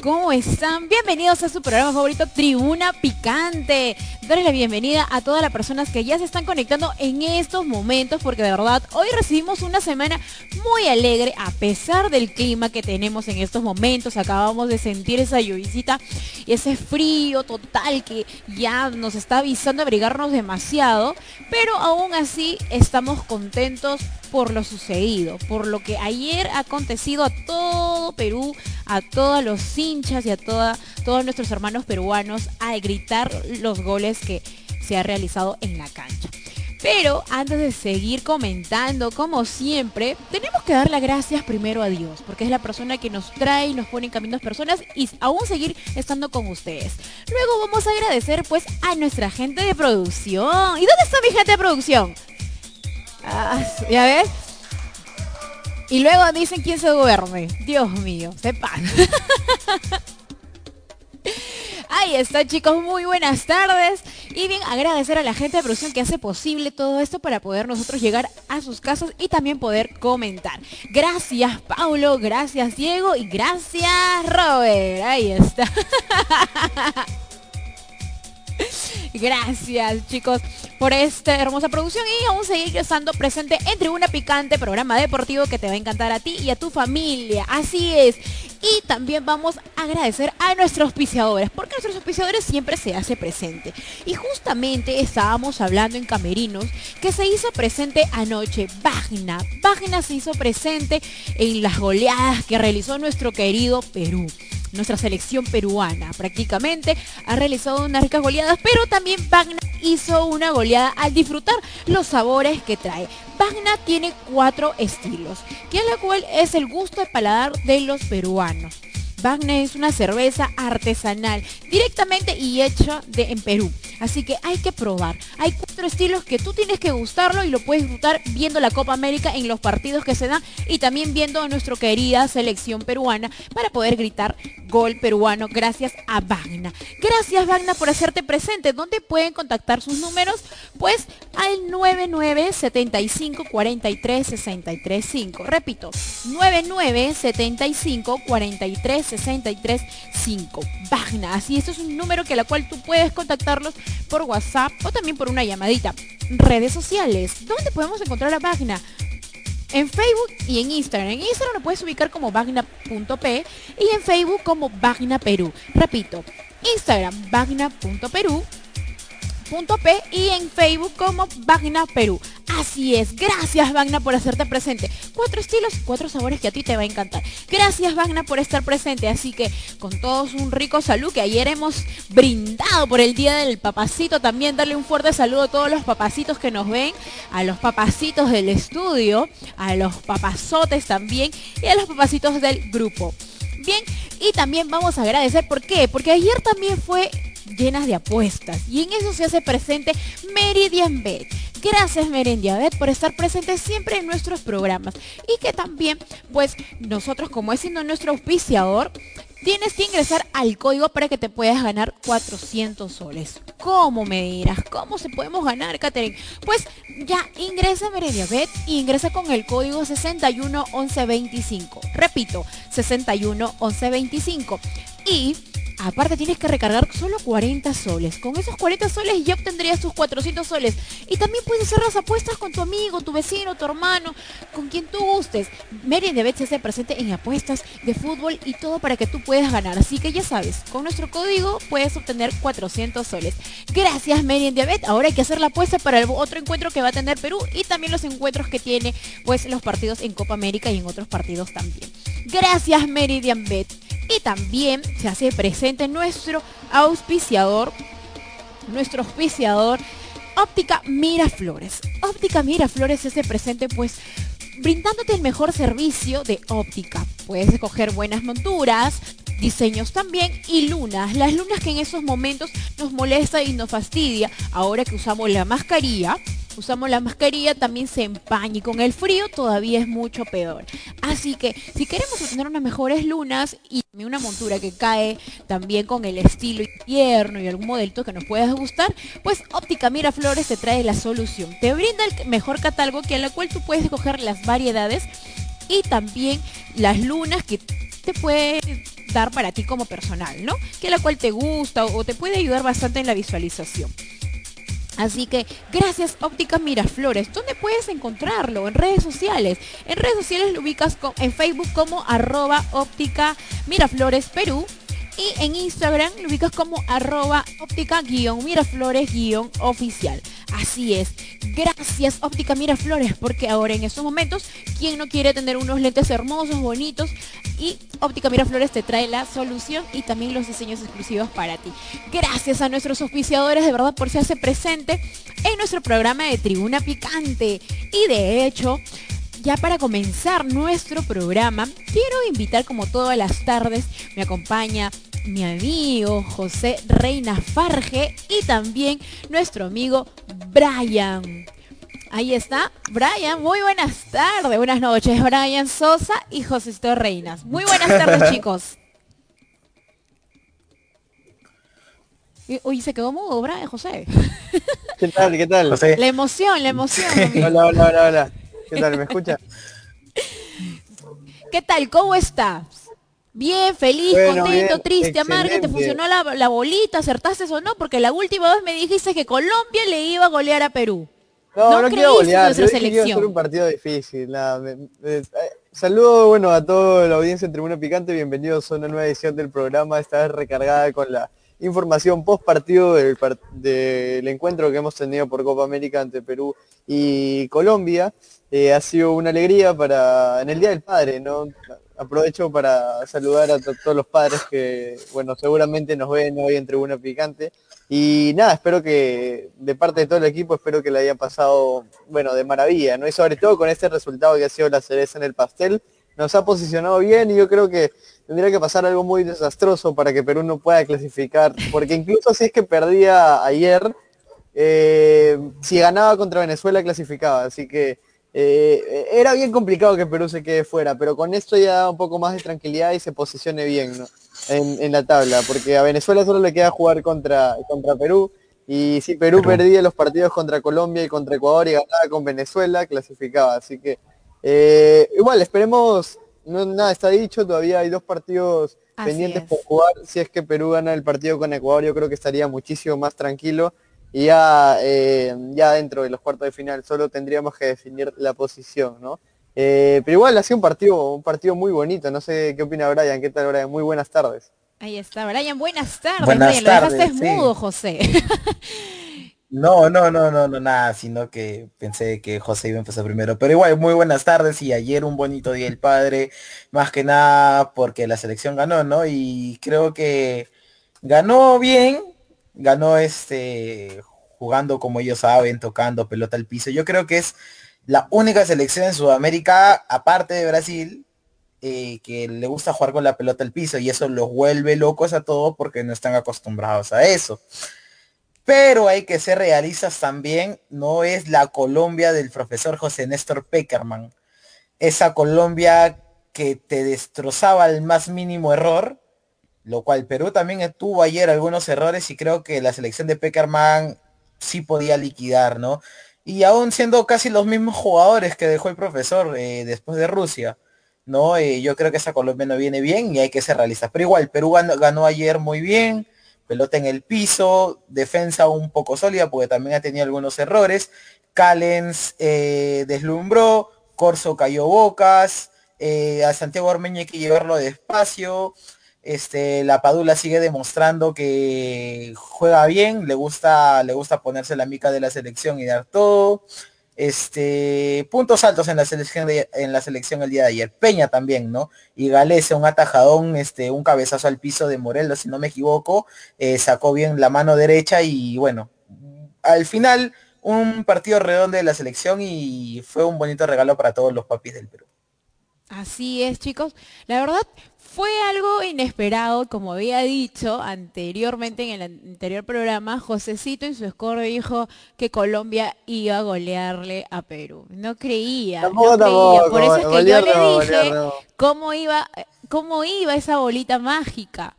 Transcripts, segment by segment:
¿cómo están? Bienvenidos a su programa favorito Tribuna Picante. Darles la bienvenida a todas las personas que ya se están conectando en estos momentos porque de verdad hoy recibimos una semana muy alegre a pesar del clima que tenemos en estos momentos. Acabamos de sentir esa lluvisita y ese frío total que ya nos está avisando abrigarnos demasiado, pero aún así estamos contentos por lo sucedido, por lo que ayer ha acontecido a todo Perú, a todos los hinchas y a todos nuestros hermanos peruanos a gritar los goles que se ha realizado en la cancha. Pero antes de seguir comentando, como siempre, tenemos que dar las gracias primero a Dios, porque es la persona que nos trae y nos pone en caminos personas y aún seguir estando con ustedes. Luego vamos a agradecer pues a nuestra gente de producción. ¿Y dónde está mi gente de producción? Ah, ¿Ya ves? Y luego dicen quién se duerme. Dios mío, sepan. Ahí está chicos, muy buenas tardes. Y bien, agradecer a la gente de producción que hace posible todo esto para poder nosotros llegar a sus casas y también poder comentar. Gracias Paulo, gracias Diego y gracias Robert. Ahí está. Gracias chicos por esta hermosa producción y aún seguir estando presente en Tribuna Picante, programa deportivo que te va a encantar a ti y a tu familia. Así es. Y también vamos a agradecer a nuestros auspiciadores, porque nuestros auspiciadores siempre se hace presente. Y justamente estábamos hablando en Camerinos que se hizo presente anoche Vagna. Vagna se hizo presente en las goleadas que realizó nuestro querido Perú nuestra selección peruana. Prácticamente ha realizado unas ricas goleadas, pero también Wagner hizo una goleada al disfrutar los sabores que trae. Wagner tiene cuatro estilos, que es la cual es el gusto de paladar de los peruanos. Wagner es una cerveza artesanal, directamente y hecha de, en Perú. Así que hay que probar. Hay cuatro estilos que tú tienes que gustarlo y lo puedes disfrutar viendo la Copa América en los partidos que se dan y también viendo a nuestra querida selección peruana para poder gritar gol peruano gracias a Vagna. Gracias Vagna por hacerte presente. ¿Dónde pueden contactar sus números? Pues al 99 75 43 63 5. Repito, 99 75 43 63 5. Vagna. Así, esto es un número que a la cual tú puedes contactarlos por WhatsApp o también por una llamadita. Redes sociales. ¿Dónde podemos encontrar la página? En Facebook y en Instagram. En Instagram lo puedes ubicar como vagna.p y en Facebook como Vagna Perú. Repito, Instagram vagna.perú P y en Facebook como Vagna Perú. Así es, gracias Vagna por hacerte presente. Cuatro estilos, cuatro sabores que a ti te va a encantar. Gracias Vagna por estar presente. Así que con todos un rico salud que ayer hemos brindado por el Día del Papacito. También darle un fuerte saludo a todos los papacitos que nos ven, a los papacitos del estudio, a los papazotes también y a los papacitos del grupo. Bien, y también vamos a agradecer, ¿por qué? Porque ayer también fue llenas de apuestas. Y en eso se hace presente Meridian Bet. Gracias Meridian Bet por estar presente siempre en nuestros programas. Y que también, pues nosotros como es siendo nuestro auspiciador, tienes que ingresar al código para que te puedas ganar 400 soles. ¿Cómo me dirás? ¿Cómo se podemos ganar, Catherine? Pues ya ingresa a Merediabet y ingresa con el código 611125. Repito, 611125. Y Aparte tienes que recargar solo 40 soles. Con esos 40 soles ya obtendrías tus 400 soles. Y también puedes hacer las apuestas con tu amigo, tu vecino, tu hermano, con quien tú gustes. Merian Diabetes se presente en apuestas de fútbol y todo para que tú puedas ganar. Así que ya sabes, con nuestro código puedes obtener 400 soles. Gracias Merian Diabetes. Ahora hay que hacer la apuesta para el otro encuentro que va a tener Perú y también los encuentros que tiene pues los partidos en Copa América y en otros partidos también. Gracias Meridian Bet. Y también se hace presente nuestro auspiciador, nuestro auspiciador, Óptica Miraflores. Óptica Miraflores se hace presente pues brindándote el mejor servicio de óptica. Puedes escoger buenas monturas, diseños también y lunas. Las lunas que en esos momentos nos molesta y nos fastidia. Ahora que usamos la mascarilla, usamos la mascarilla también se empaña y con el frío todavía es mucho peor. Así que si queremos obtener unas mejores lunas y una montura que cae también con el estilo invierno y algún modelo que nos pueda gustar, pues Óptica Miraflores te trae la solución. Te brinda el mejor catálogo que en la cual tú puedes escoger las variedades y también las lunas que te puede dar para ti como personal, ¿no? Que la cual te gusta o te puede ayudar bastante en la visualización. Así que gracias Óptica Miraflores. ¿Dónde puedes encontrarlo? En redes sociales. En redes sociales lo ubicas en Facebook como arroba óptica Miraflores Perú y en Instagram lo ubicas como arroba óptica-miraflores-oficial. Así es. Gracias Óptica Miraflores, porque ahora en estos momentos, ¿quién no quiere tener unos lentes hermosos, bonitos? Y Óptica Miraflores te trae la solución y también los diseños exclusivos para ti. Gracias a nuestros auspiciadores de verdad por si hace presente en nuestro programa de Tribuna Picante. Y de hecho, ya para comenzar nuestro programa, quiero invitar como todas las tardes, me acompaña mi amigo José Reina Farge y también nuestro amigo Brian. Ahí está, Brian, muy buenas tardes, buenas noches, Brian Sosa y José Reinas. Muy buenas tardes, chicos. Uy, se quedó mudo, Brian, José. ¿Qué tal? ¿Qué tal? La emoción, la emoción. hola, hola, hola, hola. ¿Qué tal? ¿Me escucha? ¿Qué tal? ¿Cómo estás? Bien, feliz, contento, triste, amargo, te funcionó la, bolita, acertaste o no, porque la última vez me dijiste que Colombia le iba a golear a Perú. No, no, quiero golear, yo selección. Iba a ser un partido difícil. Eh, saludo bueno a toda la audiencia en Tribuna Picante, bienvenidos a una nueva edición del programa, esta vez recargada con la información post partido del, encuentro que hemos tenido por Copa América ante Perú y Colombia. Eh, ha sido una alegría para en el Día del Padre, ¿no? Aprovecho para saludar a todos los padres que, bueno, seguramente nos ven hoy en Tribuna Picante. Y nada, espero que de parte de todo el equipo, espero que le haya pasado, bueno, de maravilla, ¿no? Y sobre todo con este resultado que ha sido la cereza en el pastel, nos ha posicionado bien y yo creo que tendría que pasar algo muy desastroso para que Perú no pueda clasificar, porque incluso si es que perdía ayer, eh, si ganaba contra Venezuela clasificaba, así que eh, era bien complicado que Perú se quede fuera, pero con esto ya da un poco más de tranquilidad y se posicione bien en, la tabla, porque a Venezuela solo le queda jugar contra, contra Perú, y si Perú, perdía los partidos contra Colombia y contra Ecuador y ganaba con Venezuela, clasificaba, así que eh, igual, esperemos no, nada está dicho, todavía hay dos partidos pendientes por jugar. Si es que Perú gana el partido con Ecuador, yo creo que estaría muchísimo más tranquilo. Y ya, eh, ya dentro de los cuartos de final solo tendríamos que definir la posición, ¿no? Eh, pero igual ha sido un partido, un partido muy bonito. No sé qué opina Brian. ¿Qué tal, Brian? Muy buenas tardes. Ahí está, Brian. Buenas tardes. Buenas tardes, lo dejaste mudo, José. No, no, no, no, no, nada, sino que pensé que José iba a empezar primero. Pero igual, muy buenas tardes y ayer un bonito día el padre, más que nada porque la selección ganó, ¿no? Y creo que ganó bien, ganó este jugando como ellos saben, tocando pelota al piso. Yo creo que es la única selección en Sudamérica, aparte de Brasil, eh, que le gusta jugar con la pelota al piso y eso los vuelve locos a todos porque no están acostumbrados a eso. Pero hay que ser realistas también, no es la Colombia del profesor José Néstor Peckerman. Esa Colombia que te destrozaba al más mínimo error, lo cual Perú también tuvo ayer algunos errores y creo que la selección de Peckerman sí podía liquidar, ¿no? Y aún siendo casi los mismos jugadores que dejó el profesor eh, después de Rusia, ¿no? Eh, yo creo que esa Colombia no viene bien y hay que ser realistas. Pero igual, Perú ganó ayer muy bien, pelota en el piso, defensa un poco sólida porque también ha tenido algunos errores. Callens eh, deslumbró, Corso cayó bocas, eh, a Santiago Ormeño que llevarlo despacio. Este, la Padula sigue demostrando que juega bien, le gusta, le gusta ponerse la mica de la selección y dar todo. Este, puntos altos en la selección en la selección el día de ayer. Peña también, ¿no? Y Galese, un atajadón, este, un cabezazo al piso de Morelos, si no me equivoco, eh, sacó bien la mano derecha y bueno, al final un partido redondo de la selección y fue un bonito regalo para todos los papis del Perú. Así es, chicos. La verdad, fue algo inesperado, como había dicho anteriormente en el anterior programa, Josecito en su score dijo que Colombia iba a golearle a Perú. No creía, no creía. Por eso es que yo le dije cómo iba, cómo iba esa bolita mágica.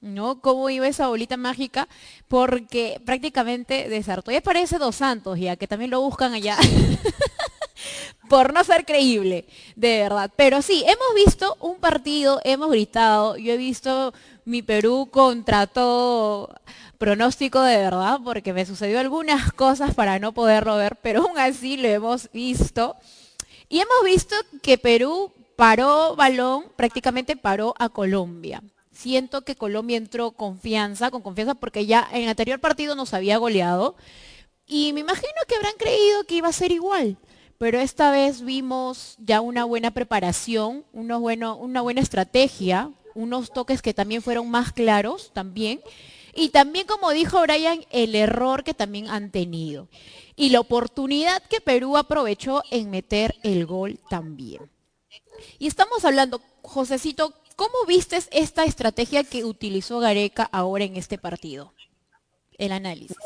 ¿no? ¿Cómo iba esa bolita mágica? Porque prácticamente desartó. Ya parece Dos Santos ya, que también lo buscan allá. por no ser creíble, de verdad. Pero sí, hemos visto un partido, hemos gritado, yo he visto mi Perú contra todo pronóstico de verdad, porque me sucedió algunas cosas para no poderlo ver, pero aún así lo hemos visto. Y hemos visto que Perú paró balón, prácticamente paró a Colombia. Siento que Colombia entró confianza, con confianza, porque ya en el anterior partido nos había goleado. Y me imagino que habrán creído que iba a ser igual pero esta vez vimos ya una buena preparación, una buena estrategia, unos toques que también fueron más claros también. Y también, como dijo Brian, el error que también han tenido. Y la oportunidad que Perú aprovechó en meter el gol también. Y estamos hablando, Josecito, ¿cómo vistes esta estrategia que utilizó Gareca ahora en este partido? El análisis.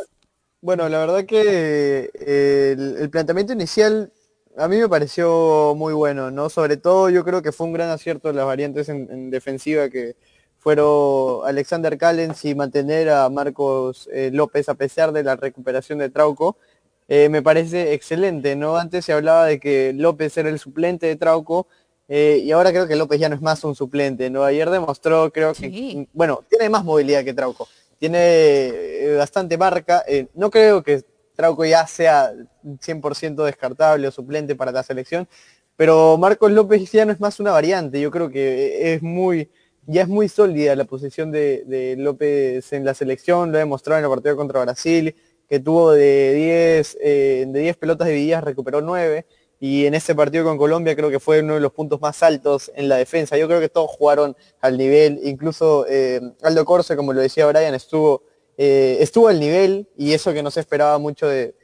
Bueno, la verdad que eh, el planteamiento inicial a mí me pareció muy bueno, ¿no? Sobre todo yo creo que fue un gran acierto las variantes en, defensiva que fueron Alexander Callens y mantener a Marcos eh, López a pesar de la recuperación de Trauco. Eh, me parece excelente, ¿no? Antes se hablaba de que López era el suplente de Trauco eh, y ahora creo que López ya no es más un suplente, ¿no? Ayer demostró, creo que, bueno, tiene más movilidad que Trauco, tiene bastante marca, no creo que Trauco ya sea 100% descartable o suplente para la selección, pero Marcos López ya no es más una variante, yo creo que es muy, ya es muy sólida la posición de, López en la selección, lo ha demostrado en el partido contra Brasil, que tuvo de 10, eh, de 10 pelotas divididas, recuperó 9, y en ese partido con Colombia creo que fue uno de los puntos más altos en la defensa. Yo creo que todos jugaron al nivel, incluso eh, Aldo Corse, como lo decía Brian, estuvo eh, estuvo al nivel y eso que no se esperaba mucho de,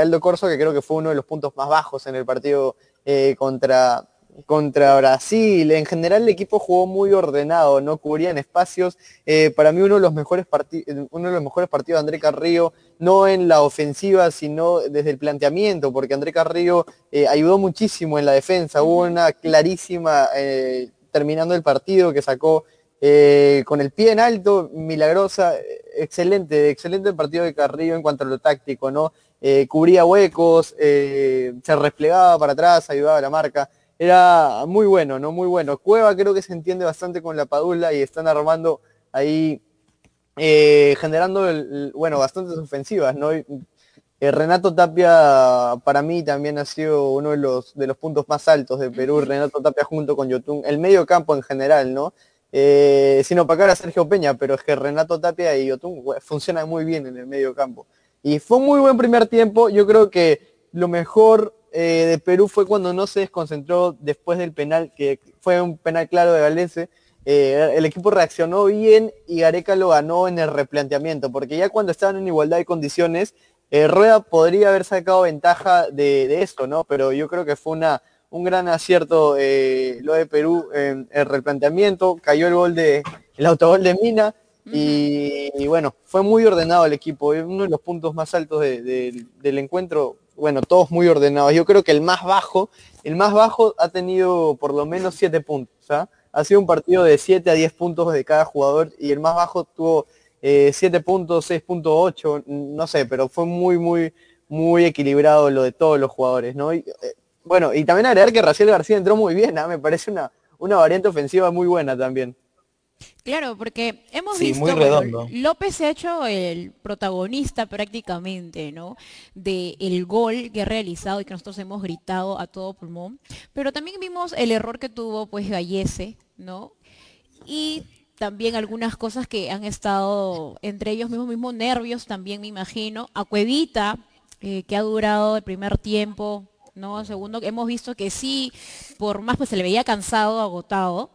Aldo Corso, que creo que fue uno de los puntos más bajos en el partido eh, contra, contra Brasil. En general el equipo jugó muy ordenado, no cubrían espacios. Eh, para mí uno de los mejores uno de los mejores partidos de André Carrillo, no en la ofensiva, sino desde el planteamiento, porque André Carrillo ayudó muchísimo en la defensa. Hubo una clarísima terminando el partido que sacó eh, con el pie en alto, milagrosa, excelente, excelente partido de Carrillo en cuanto a lo táctico, ¿no? Eh, cubría huecos, eh, se replegaba para atrás, ayudaba a la marca. Era muy bueno, ¿no? Muy bueno. Cueva creo que se entiende bastante con la Padula y están armando ahí, generando, bueno, bastantes ofensivas, ¿no? Renato Tapia para mí también ha sido uno de los, de los puntos más altos de Perú, Renato Tapia junto con Yotun, el medio campo en general, ¿no? Eh, sin opacar a Sergio Peña, pero es que Renato Tapia y Yotun funcionan muy bien en el medio campo. Y fue un muy buen primer tiempo, yo creo que lo mejor eh, de Perú fue cuando no se desconcentró después del penal, que fue un penal claro de Galese, eh, el equipo reaccionó bien y Gareca lo ganó en el replanteamiento, porque ya cuando estaban en igualdad de condiciones, eh, Rueda podría haber sacado ventaja de, de, esto, ¿no? Pero yo creo que fue una, un gran acierto eh, lo de Perú en el replanteamiento, cayó el gol de el autogol de Mina y, bueno, fue muy ordenado el equipo, uno de los puntos más altos del encuentro, bueno, todos muy ordenados. Yo creo que el más bajo, el más bajo ha tenido por lo menos siete puntos, ¿ah? ha sido un partido de 7 a 10 puntos de cada jugador y el más bajo tuvo eh, 7 puntos, 6.8, no sé, pero fue muy, muy, muy equilibrado lo de todos los jugadores, ¿no? Eh, bueno, y también agregar que Raciel García entró muy bien, ¿ah? me parece una, una variante ofensiva muy buena también. Claro, porque hemos visto muy López se ha hecho el protagonista prácticamente, ¿no? De el gol que ha realizado y que nosotros hemos gritado a todo pulmón. Pero también vimos el error que tuvo pues Gallese, ¿no? Y también algunas cosas que han estado entre ellos mismos mismos nervios también me imagino. A Cuevita, eh, que ha durado el primer tiempo ¿no? Segundo, hemos visto que sí, por más pues se le veía cansado, agotado,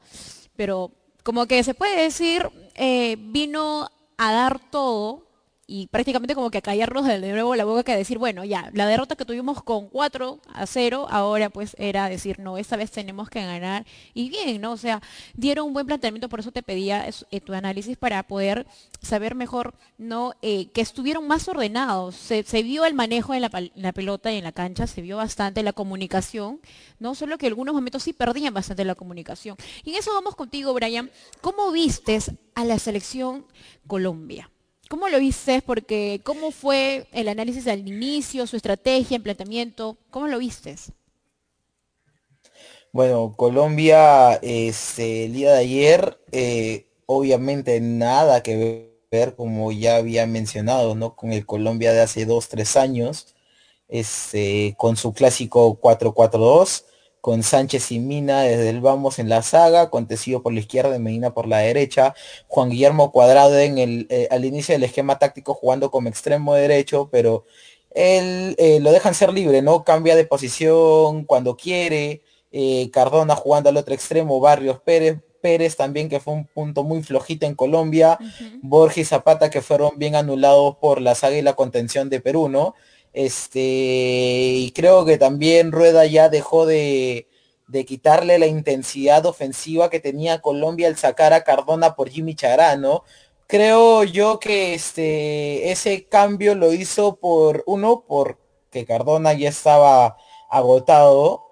pero como que se puede decir, eh, vino a dar todo y prácticamente como que callarnos de nuevo la boca que decir, bueno, ya, la derrota que tuvimos con 4 a 0, ahora pues era decir, no, esta vez tenemos que ganar. Y bien, ¿no? O sea, dieron un buen planteamiento, por eso te pedía eh, tu análisis para poder saber mejor, ¿no? Eh, que estuvieron más ordenados. Se, vio el manejo en la, pelota y en la cancha, se vio bastante la comunicación, ¿no? Solo que en algunos momentos sí perdían bastante la comunicación. Y en eso vamos contigo, Brian. ¿Cómo vistes a la selección Colombia? ¿Cómo lo viste? Porque, ¿cómo fue el análisis al inicio, su estrategia, el planteamiento? ¿Cómo lo viste? Bueno, Colombia, este, el día de ayer, eh, obviamente nada que ver, como ya había mencionado, ¿no? Con el Colombia de hace dos, tres años, este, con su clásico 4-4-2, con Sánchez y Mina desde el vamos en la saga, con Tecillo por la izquierda y Medina por la derecha, Juan Guillermo Cuadrado en el, eh, al inicio del esquema táctico jugando como extremo derecho, pero él eh, lo dejan ser libre, ¿no? Cambia de posición cuando quiere, eh, Cardona jugando al otro extremo, Barrios Pérez, Pérez también que fue un punto muy flojito en Colombia, Borges y Zapata que fueron bien anulados por la saga y la contención de Perú, ¿no? Este, y creo que también Rueda ya dejó de, de quitarle la intensidad ofensiva que tenía Colombia al sacar a Cardona por Jimmy Charano. Creo yo que este, ese cambio lo hizo por uno, porque Cardona ya estaba agotado,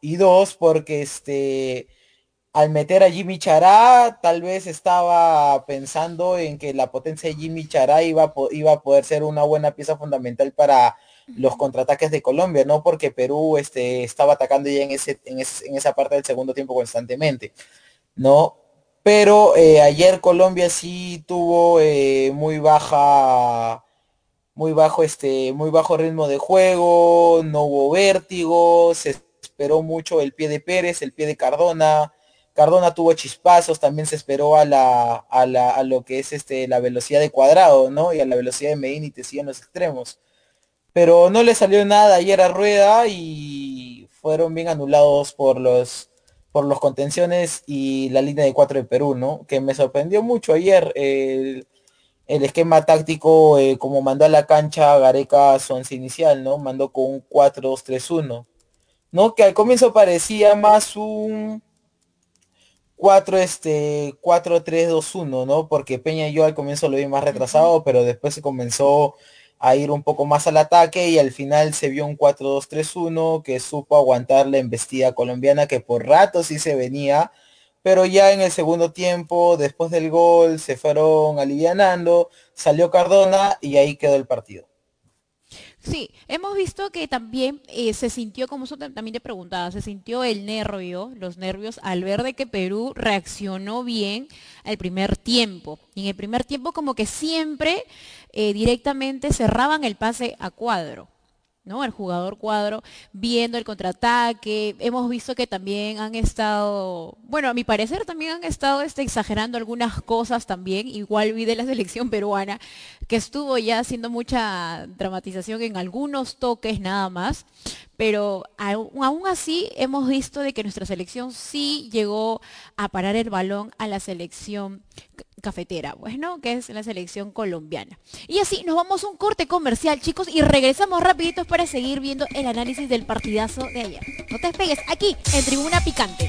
y dos, porque este, al meter a Jimmy Chará, tal vez estaba pensando en que la potencia de Jimmy Chará iba a, iba a poder ser una buena pieza fundamental para los contraataques de Colombia, ¿no? Porque Perú este, estaba atacando ya en, ese, en, esa parte del segundo tiempo constantemente, ¿no? Pero eh, ayer Colombia sí tuvo eh, muy baja, muy bajo, este, muy bajo ritmo de juego, no hubo vértigo, se esperó mucho el pie de Pérez, el pie de Cardona, Cardona tuvo chispazos, también se esperó a la, a, lo que es este, la velocidad de cuadrado, ¿no? Y a la velocidad de Medina y Tesía en los extremos. Pero no le salió nada ayer a Rueda y fueron bien anulados por los por los contenciones y la línea de cuatro de Perú, ¿no? Que me sorprendió mucho ayer el, esquema táctico eh, como mandó a la cancha Gareca su once inicial, ¿no? Mandó con un 4-2-3-1, ¿no? Que al comienzo parecía más un 4 este 4 3 2 1 no porque Peña y yo al comienzo lo vi más retrasado pero después se comenzó a ir un poco más al ataque y al final se vio un 4 2 3 1 que supo aguantar la embestida colombiana que por rato sí se venía pero ya en el segundo tiempo después del gol se fueron alivianando salió Cardona y ahí quedó el partido Sí, hemos visto que también eh, se sintió, como eso también te preguntaba, se sintió el nervio, los nervios al ver de que Perú reaccionó bien al primer tiempo. Y en el primer tiempo como que siempre eh, directamente cerraban el pase a cuadro. ¿No? El jugador cuadro viendo el contraataque. Hemos visto que también han estado, bueno, a mi parecer también han estado este, exagerando algunas cosas también. Igual vi de la selección peruana que estuvo ya haciendo mucha dramatización en algunos toques nada más. Pero aún así hemos visto de que nuestra selección sí llegó a parar el balón a la selección cafetera, bueno, que es la selección colombiana. Y así nos vamos a un corte comercial, chicos, y regresamos rapiditos para seguir viendo el análisis del partidazo de ayer. No te despegues, aquí, en Tribuna Picante.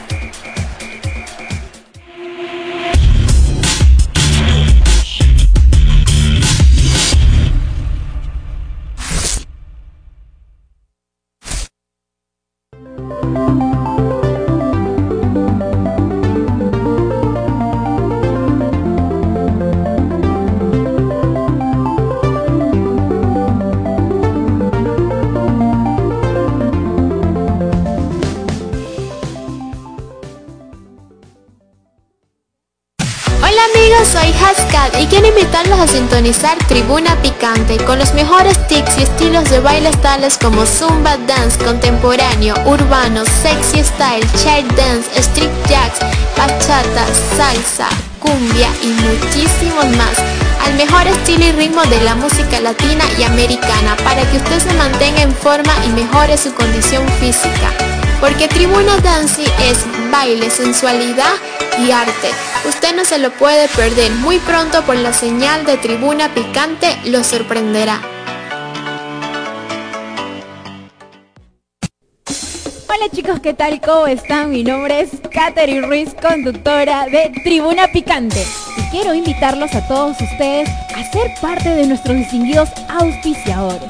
Thank you. Y quiero invitarlos a sintonizar Tribuna Picante con los mejores tics y estilos de bailes tales como Zumba Dance, contemporáneo, urbano, sexy style, chair dance, street jacks, bachata, salsa, cumbia y muchísimos más al mejor estilo y ritmo de la música latina y americana para que usted se mantenga en forma y mejore su condición física. Porque Tribuna Dance es baile, sensualidad y arte. Usted no se lo puede perder. Muy pronto por la señal de Tribuna Picante lo sorprenderá. Hola chicos, ¿qué tal? ¿Cómo están? Mi nombre es Katherine Ruiz, conductora de Tribuna Picante. Y quiero invitarlos a todos ustedes a ser parte de nuestros distinguidos auspiciadores.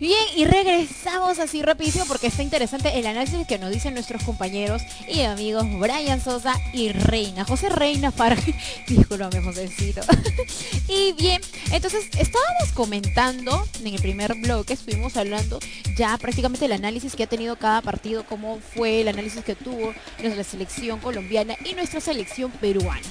Bien, y regresamos así rapidísimo porque está interesante el análisis que nos dicen nuestros compañeros y amigos Brian Sosa y Reina. José Reina Farg. Disculpame, Josécito. y bien, entonces estábamos comentando en el primer blog que estuvimos hablando ya prácticamente el análisis que ha tenido cada partido, cómo fue el análisis que tuvo nuestra selección colombiana y nuestra selección peruana.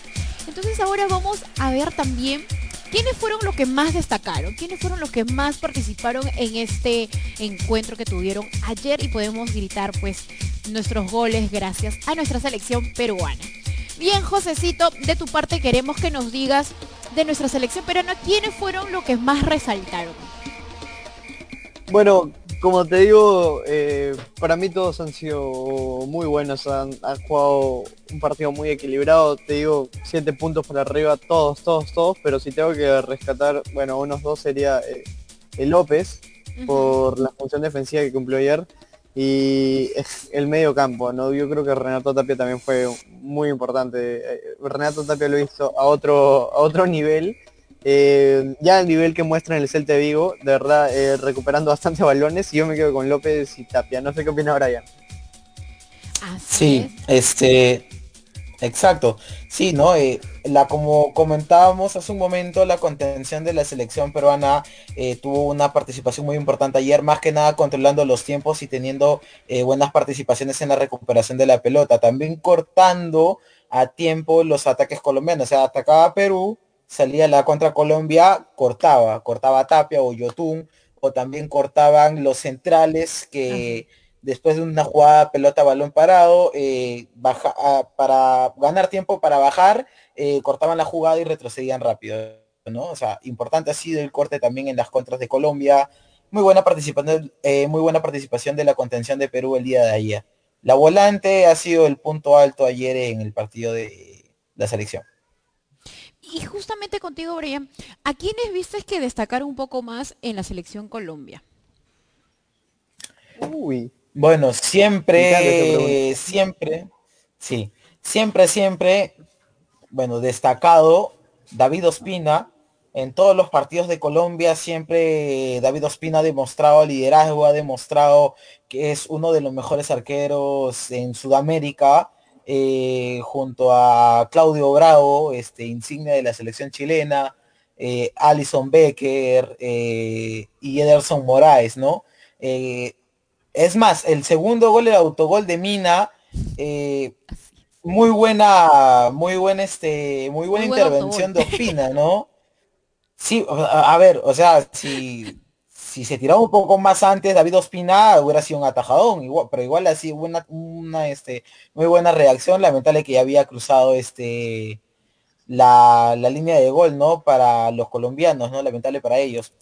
Entonces ahora vamos a ver también ¿Quiénes fueron los que más destacaron? ¿Quiénes fueron los que más participaron en este encuentro que tuvieron ayer? Y podemos gritar pues nuestros goles gracias a nuestra selección peruana. Bien, Josecito, de tu parte queremos que nos digas de nuestra selección peruana, ¿quiénes fueron los que más resaltaron? Bueno, como te digo, eh, para mí todos han sido muy buenos, han, jugado un partido muy equilibrado, te digo, siete puntos por arriba, todos, todos, todos, pero si tengo que rescatar, bueno, unos dos sería eh, el López, por la función defensiva que cumplió ayer, y el medio campo, ¿no? Yo creo que Renato Tapia también fue muy importante. Eh, Renato Tapia lo hizo a otro, a otro nivel eh, ya el nivel que muestra en el Celta de Vigo, de verdad, eh, recuperando bastantes balones, y yo me quedo con López y Tapia. No sé qué opina Brian. sí, este, exacto. Sí, ¿no? Eh, la, como comentábamos hace un momento, la contención de la selección peruana tuvo una participación muy importante ayer, más que nada controlando los tiempos y teniendo buenas participaciones en la recuperación de la pelota. También cortando a tiempo los ataques colombianos. O sea, atacaba a Perú, salía la contra Colombia, cortaba, cortaba Tapia o Yotun, o también cortaban los centrales que después de una jugada pelota balón parado, eh, baja, ah, para ganar tiempo para bajar, eh, cortaban la jugada y retrocedían rápido. ¿no? O sea, importante ha sido el corte también en las contras de Colombia. Muy buena participación, eh, muy buena participación de la contención de Perú el día de ayer. La volante ha sido el punto alto ayer en el partido de la selección y justamente contigo, Brian, ¿a quiénes viste que destacaron un poco más en la selección Colombia? Uy. Bueno, siempre, siempre, sí, siempre, siempre, bueno, destacado David Ospina. En todos los partidos de Colombia siempre David Ospina ha demostrado liderazgo, ha demostrado que es uno de los mejores arqueros en Sudamérica eh, junto a Claudio Bravo, este, insignia de la selección chilena, eh, Alison Becker eh, y Ederson Moraes, ¿no? es más, el segundo gol, el autogol de Mina, muy buena, muy buena, este, muy buena intervención de Ospina, ¿no? Sí, a, a, ver, o sea, si si se tiraba un poco más antes, David Ospina hubiera sido un atajadón, igual, pero igual así una, una este, muy buena reacción, lamentable que ya había cruzado este la, línea de gol, ¿no? Para los colombianos, ¿no? Lamentable para ellos.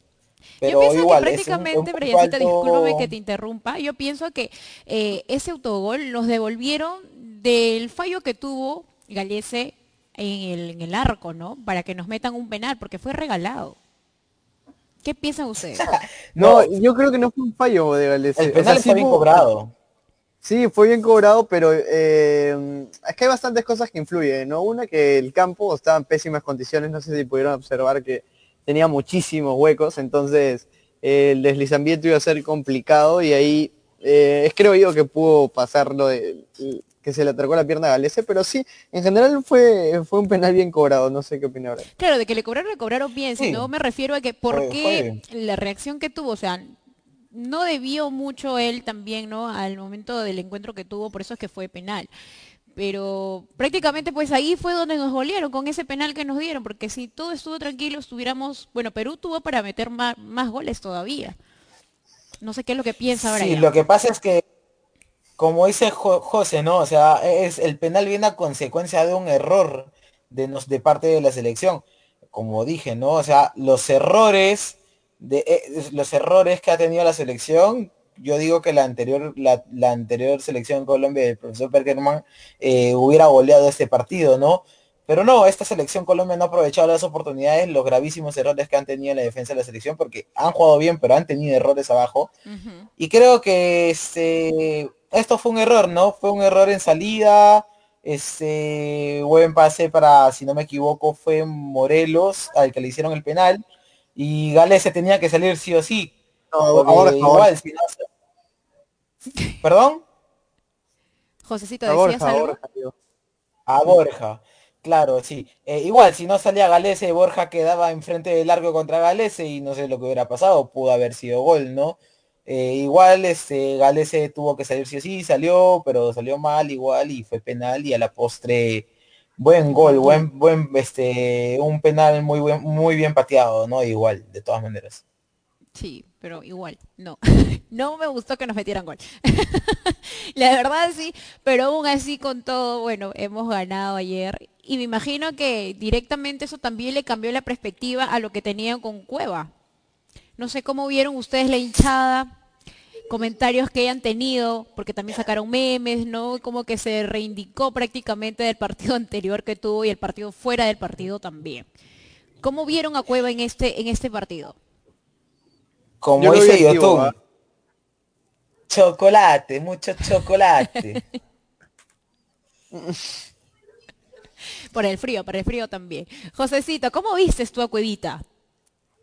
Pero yo pienso igual, que prácticamente, Briancita, discúlpame que te interrumpa, yo pienso que eh, ese autogol nos devolvieron del fallo que tuvo Galese en el, en el arco, ¿no? Para que nos metan un penal, porque fue regalado. ¿Qué piensan ustedes? no, yo creo que no fue un fallo de Gales. El penal está bien cobrado. Sí, fue bien cobrado, pero eh, es que hay bastantes cosas que influyen, ¿no? Una que el campo estaba en pésimas condiciones, no sé si pudieron observar que tenía muchísimos huecos, entonces el deslizamiento iba a ser complicado y ahí eh, es creo yo que pudo pasar lo de que se le atracó la pierna a Galese, pero sí, en general fue, fue un penal bien cobrado, no sé qué opina ahora. Claro, de que le cobraron, le cobraron bien, si no me refiero a que por qué la reacción que tuvo, o sea, no debió mucho él también, ¿no? Al momento del encuentro que tuvo, por eso es que fue penal. Pero prácticamente pues ahí fue donde nos volvieron con ese penal que nos dieron, porque si todo estuvo tranquilo, estuviéramos, bueno, Perú tuvo para meter más, más goles todavía. No sé qué es lo que piensa ahora. Sí, lo que pasa es que, como dice José, ¿no? O sea, es, el penal viene a consecuencia de un error de, nos, de parte de la selección. Como dije, ¿no? O sea, los errores, de, eh, los errores que ha tenido la selección yo digo que la anterior, la, anterior selección Colombia del profesor Bergerman eh, hubiera goleado este partido, ¿no? Pero no, esta selección Colombia no ha aprovechado las oportunidades, los gravísimos errores que han tenido en la defensa de la selección, porque han jugado bien, pero han tenido errores abajo. Y creo que este, esto fue un error, ¿no? Fue un error en salida. Este buen pase para, si no me equivoco, fue Morelos al que le hicieron el penal. Y Gales se tenía que salir sí o sí. ahora, igual, si no, ¿Perdón? Josecito, ¿decías algo? A Borja. Claro, sí. Eh, igual, si no salía Galese, Borja quedaba enfrente de largo contra Galese y no sé lo que hubiera pasado, pudo haber sido gol, ¿no? Eh, igual, este, Galese tuvo que salir sí o sí, salió, pero salió mal igual y fue penal y a la postre, buen gol, buen, buen, este, un penal muy, buen, muy bien pateado, ¿no? Igual, de todas maneras. Sí, pero igual, no. no me gustó que nos metieran gol. la verdad sí, pero aún así con todo, bueno, hemos ganado ayer. Y me imagino que directamente eso también le cambió la perspectiva a lo que tenían con Cueva. No sé cómo vieron ustedes la hinchada, comentarios que hayan tenido, porque también sacaron memes, ¿no? Como que se reindicó prácticamente del partido anterior que tuvo y el partido fuera del partido también. ¿Cómo vieron a Cueva en este, en este partido? Como dice YouTube. ¿ah? Chocolate, mucho chocolate. por el frío, por el frío también. Josecito, ¿cómo viste tu Cuevita?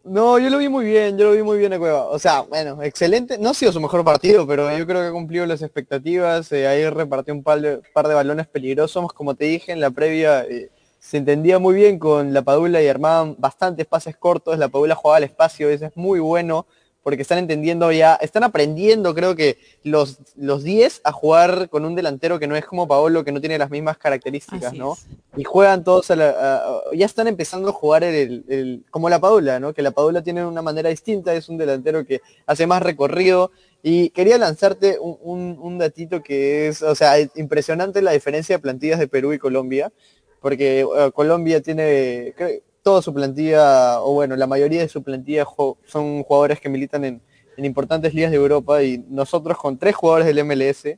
No, yo lo vi muy bien, yo lo vi muy bien a Cueva. O sea, bueno, excelente. No ha sido su mejor partido, pero yo creo que ha cumplido las expectativas. Eh, ahí repartió un par de, balones peligrosos. Como te dije en la previa, eh, se entendía muy bien con la Padula y armaban bastantes pases cortos. La Padula jugaba al espacio, eso es muy bueno porque están entendiendo ya, están aprendiendo creo que los, los 10 a jugar con un delantero que no es como Paolo, que no tiene las mismas características, ¿no? Y juegan todos, a la, ya están empezando a jugar el, como la Padula, ¿no? Que la Padula tiene una manera distinta, es un delantero que hace más recorrido. Y quería lanzarte un, un, datito que es, o sea, impresionante la diferencia de plantillas de Perú y Colombia, porque eh, Colombia tiene, toda su plantilla, o bueno, la mayoría de su plantilla son jugadores que militan en, importantes ligas de Europa y nosotros con tres jugadores del MLS,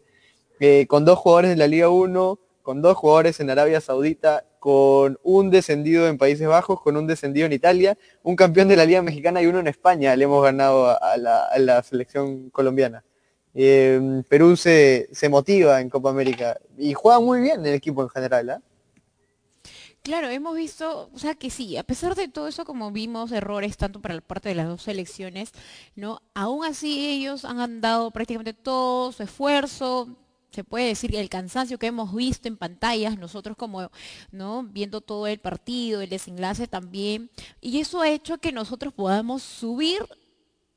eh, con dos jugadores de la Liga 1, con dos jugadores en Arabia Saudita, con un descendido en Países Bajos, con un descendido en Italia, un campeón de la Liga Mexicana y uno en España, le hemos ganado a, la, selección colombiana. Eh, Perú se, se, motiva en Copa América y juega muy bien el equipo en general. ¿ah? Claro, hemos visto, o sea que sí, a pesar de todo eso, como vimos errores tanto para la parte de las dos selecciones, ¿no? Aún así ellos han dado prácticamente todo su esfuerzo, se puede decir el cansancio que hemos visto en pantallas, nosotros como, ¿no? Viendo todo el partido, el desenlace también, y eso ha hecho que nosotros podamos subir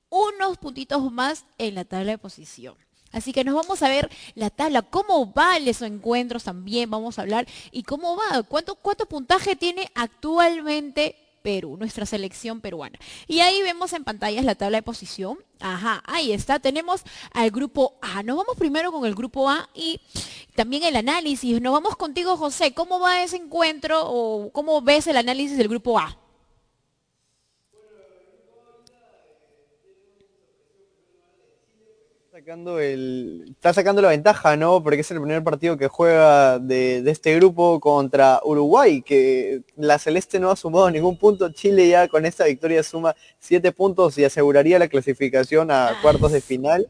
unos puntitos más en la tabla de posición. Así que nos vamos a ver la tabla, cómo van esos encuentros también, vamos a hablar, y cómo va, cuánto, cuánto puntaje tiene actualmente Perú, nuestra selección peruana. Y ahí vemos en pantallas la tabla de posición. Ajá, ahí está. Tenemos al grupo A. Nos vamos primero con el grupo A y también el análisis. Nos vamos contigo, José. ¿Cómo va ese encuentro o cómo ves el análisis del grupo A? Sacando el, está sacando la ventaja, ¿no? Porque es el primer partido que juega de, este grupo contra Uruguay, que la Celeste no ha sumado ningún punto. Chile ya con esta victoria suma siete puntos y aseguraría la clasificación a ah. cuartos de final.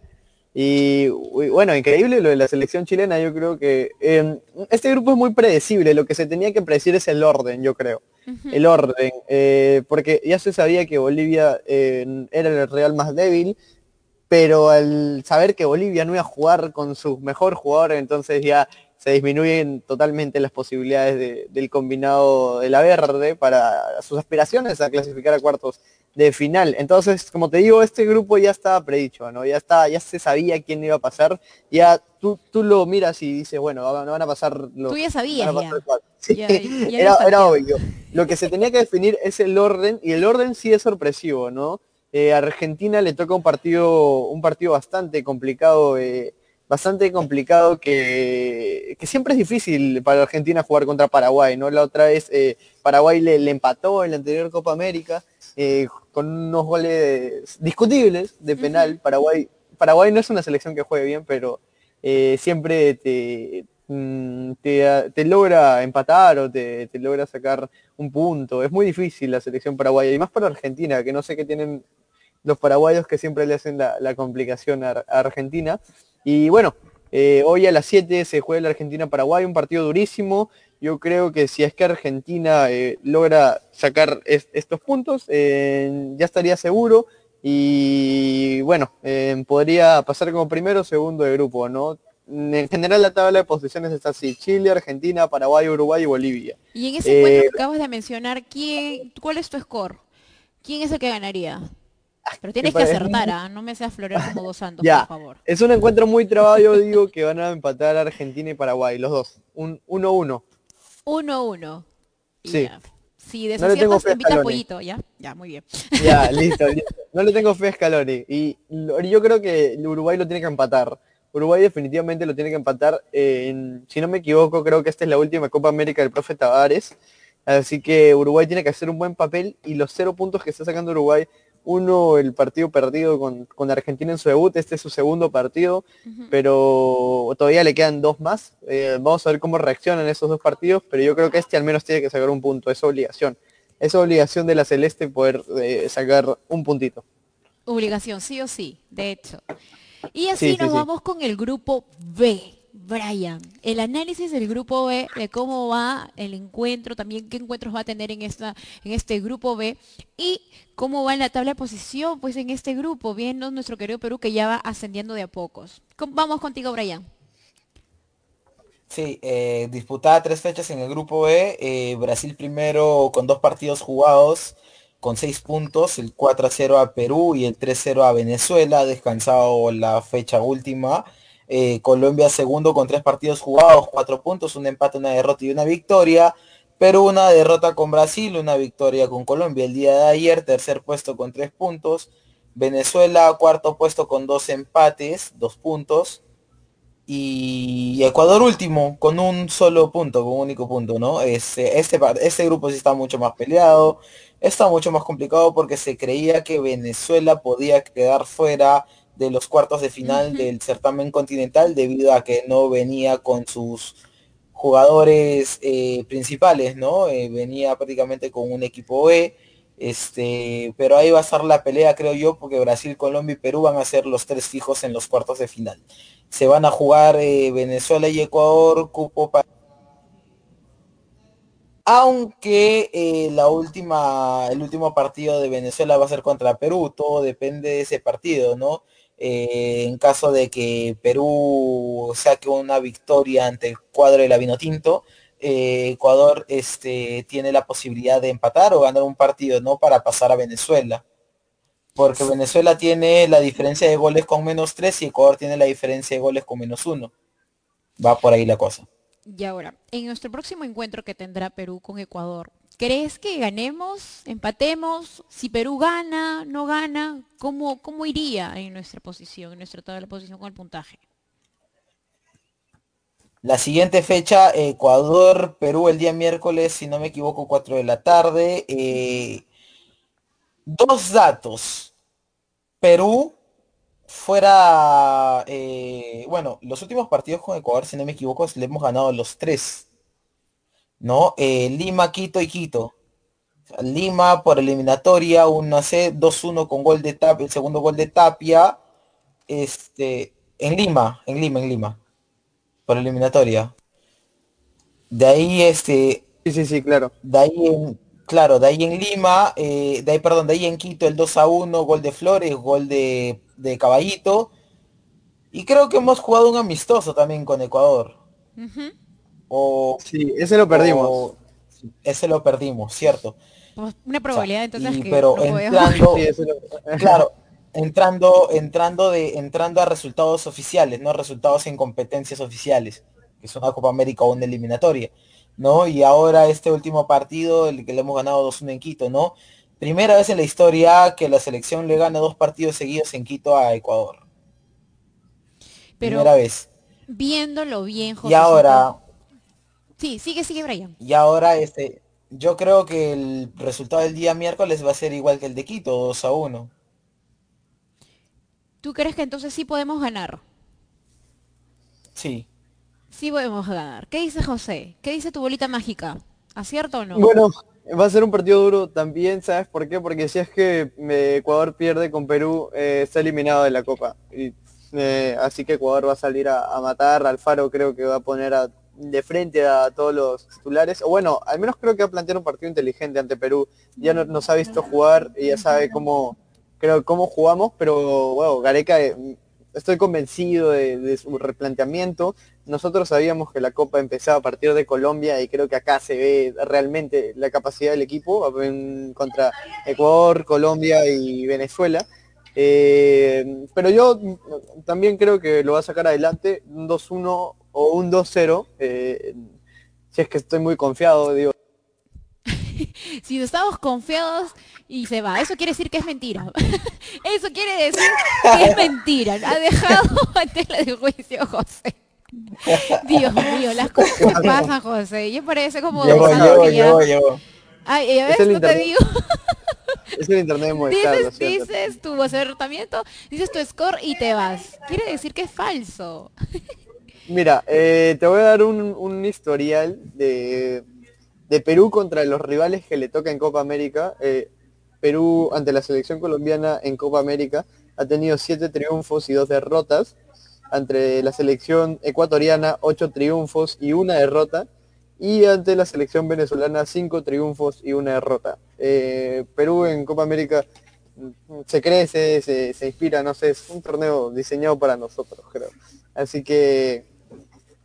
Y bueno, increíble lo de la selección chilena, yo creo que em, este grupo es muy predecible, lo que se tenía que predecir es el orden, yo creo. El orden, eh, porque ya se sabía que Bolivia eh, era el Real más débil, pero al saber que Bolivia no iba a jugar con sus mejor jugadores, entonces ya se disminuyen totalmente las posibilidades del combinado de la verde para sus aspiraciones a clasificar a cuartos de final. Entonces, como te digo, este grupo ya estaba predicho, ¿no? Ya está, ya se sabía quién iba a pasar. Ya tú, tú lo miras y dices, bueno, van, van a pasar los. Tú ya sabías. Ya. era, era obvio. Lo que se tenía que definir es el orden, y el orden sí es sorpresivo, ¿no? Eh, Argentina le toca un partido, un partido bastante complicado, eh, bastante complicado que, que, siempre es difícil para Argentina jugar contra Paraguay, ¿no? La otra vez eh, Paraguay le, empató en la anterior Copa América con unos goles discutibles de penal. Paraguay, Paraguay no es una selección que juegue bien, pero siempre te, mm, te, logra empatar o te, te, logra sacar un punto. Es muy difícil la selección paraguaya, y más para Argentina, que no sé qué tienen los paraguayos que siempre le hacen la, complicación a, Argentina. Y bueno, eh, hoy a las 7 se juega la Argentina-Paraguay, un partido durísimo. Yo creo que si es que Argentina eh, logra sacar estos puntos, eh, ya estaría seguro. Y bueno, podría pasar como primero o segundo de grupo, ¿no? En general la tabla de posiciones está así, Chile, Argentina, Paraguay, Uruguay y Bolivia. Y en ese encuentro que acabas de mencionar, ¿quién, ¿cuál es tu score? ¿Quién es el que ganaría? Pero tienes que acertar, ¿ah? no me seas florear como dos santos, por favor. Es un encuentro muy trabado, yo digo que van a empatar Argentina y Paraguay, los dos. Un 1-1. 1-1. Sí. Si desaciertas, no invita pollito, ¿ya? Ya, muy bien. Ya, listo, No le tengo fe a Scaloni. Y yo creo que Uruguay lo tiene que empatar. Uruguay definitivamente lo tiene que empatar. si no me equivoco, creo que esta es la última Copa América del profe Tavares. Así que Uruguay tiene que hacer un buen papel y los cero puntos que está sacando Uruguay uno el partido perdido con, Argentina en su debut, este es su segundo partido, pero todavía le quedan dos más. Eh, vamos a ver cómo reaccionan esos dos partidos, pero yo creo que este al menos tiene que sacar un punto, es obligación. Es obligación de la Celeste poder eh, sacar un puntito. Obligación, sí o sí, de hecho. Y así nos vamos con el grupo B. Brian, el análisis del grupo B, de cómo va el encuentro, también qué encuentros va a tener en, esta, en este grupo B y cómo va en la tabla de posición pues en este grupo, viendo nuestro querido Perú que ya va ascendiendo de a pocos. Vamos contigo, Brian. Sí, eh, disputada tres fechas en el grupo B, eh, Brasil primero con dos partidos jugados con seis puntos, el 4 a 0 a Perú y el 3 0 a Venezuela, descansado la fecha última. Eh, Colombia segundo con tres partidos jugados, cuatro puntos, un empate, una derrota y una victoria. Perú una derrota con Brasil, una victoria con Colombia el día de ayer, tercer puesto con tres puntos. Venezuela cuarto puesto con dos empates, dos puntos. Y Ecuador último con un solo punto, con un único punto, ¿no? Este, este, este grupo sí está mucho más peleado, está mucho más complicado porque se creía que Venezuela podía quedar fuera de los cuartos de final del certamen continental debido a que no venía con sus jugadores eh, principales, ¿no? Eh, venía prácticamente con un equipo este, pero ahí va a estar la pelea, creo yo, porque Brasil, Colombia y Perú van a ser los tres fijos en los cuartos de final. Se van a jugar eh, Venezuela y Ecuador, cupo para aunque la última, el último partido de Venezuela va a ser contra Perú, todo depende de ese partido, ¿no? Eh, en caso de que Perú saque una victoria ante el cuadro de la Vinotinto, eh, Ecuador este, tiene la posibilidad de empatar o ganar un partido, ¿no? Para pasar a Venezuela. Porque Venezuela tiene la diferencia de goles con menos 3 y Ecuador tiene la diferencia de goles con menos 1. Va por ahí la cosa. Y ahora, en nuestro próximo encuentro que tendrá Perú con Ecuador, ¿Crees que ganemos, empatemos? Si Perú gana, no gana, ¿cómo, cómo iría en nuestra posición, en nuestra tabla posición con el puntaje? La siguiente fecha, Ecuador, Perú el día miércoles, si no me equivoco, 4 de la tarde. Eh, dos datos. Perú fuera, eh, bueno, los últimos partidos con Ecuador, si no me equivoco, le hemos ganado los tres. ¿No? Eh, Lima, Quito y Quito. Lima por eliminatoria, 1 C, 2-1 con gol de Tapia, el segundo gol de Tapia. Este, en Lima, en Lima, en Lima. Por eliminatoria. De ahí, este. Sí, sí, sí, claro. De ahí en, claro, de ahí en Lima, eh, de ahí, perdón, de ahí en Quito el 2 a 1, gol de Flores, gol de, de Caballito. Y creo que hemos jugado un amistoso también con Ecuador. O, sí, ese lo perdimos. ese lo perdimos, cierto. Una probabilidad entonces que pero entrando, claro, entrando, entrando de, entrando a resultados oficiales, no resultados en competencias oficiales, que es una Copa América o una eliminatoria, ¿no? Y ahora este último partido, el que le hemos ganado 2-1 en Quito, ¿no? Primera vez en la historia que la selección le gana dos partidos seguidos en Quito a Ecuador. Primera vez. Viéndolo bien, José. Y ahora. Sí, sigue, sigue, Brian. Y ahora este, yo creo que el resultado del día miércoles va a ser igual que el de Quito, 2 a 1. ¿Tú crees que entonces sí podemos ganar? Sí. Sí podemos ganar. ¿Qué dice José? ¿Qué dice tu bolita mágica? ¿Acierto o no? Bueno, va a ser un partido duro también, ¿sabes por qué? Porque si es que eh, Ecuador pierde con Perú, eh, está eliminado de la Copa. Y, eh, así que Ecuador va a salir a, a matar. Alfaro creo que va a poner a de frente a todos los titulares, o bueno, al menos creo que va a plantear un partido inteligente ante Perú. Ya nos ha visto jugar y ya sabe cómo, creo, cómo jugamos, pero bueno, Gareca, eh, estoy convencido de, su replanteamiento. Nosotros sabíamos que la Copa empezaba a partir de Colombia y creo que acá se ve realmente la capacidad del equipo contra Ecuador, Colombia y Venezuela. Eh, pero yo también creo que lo va a sacar adelante, un 2-1 o un 2-0, eh, si es que estoy muy confiado, digo. si estamos confiados y se va, eso quiere decir que es mentira. eso quiere decir que es mentira. Ha dejado ante la de juicio José. Dios mío, las cosas que pasan, José. Yo parece como... Llevo, llevo, llevo, llevo. Ay, a ver, no te digo. Es el internet muy dices, dices tu acertamiento, dices tu score y te vas. Quiere decir que es falso. Mira, eh, te voy a dar un, historial de, Perú contra los rivales que le toca en Copa América. Eh, Perú ante la selección colombiana en Copa América ha tenido siete triunfos y dos derrotas. Ante la selección ecuatoriana, ocho triunfos y una derrota. Y ante la selección venezolana, cinco triunfos y una derrota. Eh, Perú en Copa América mm, se crece, se, se inspira, no sé, es un torneo diseñado para nosotros, creo. Así que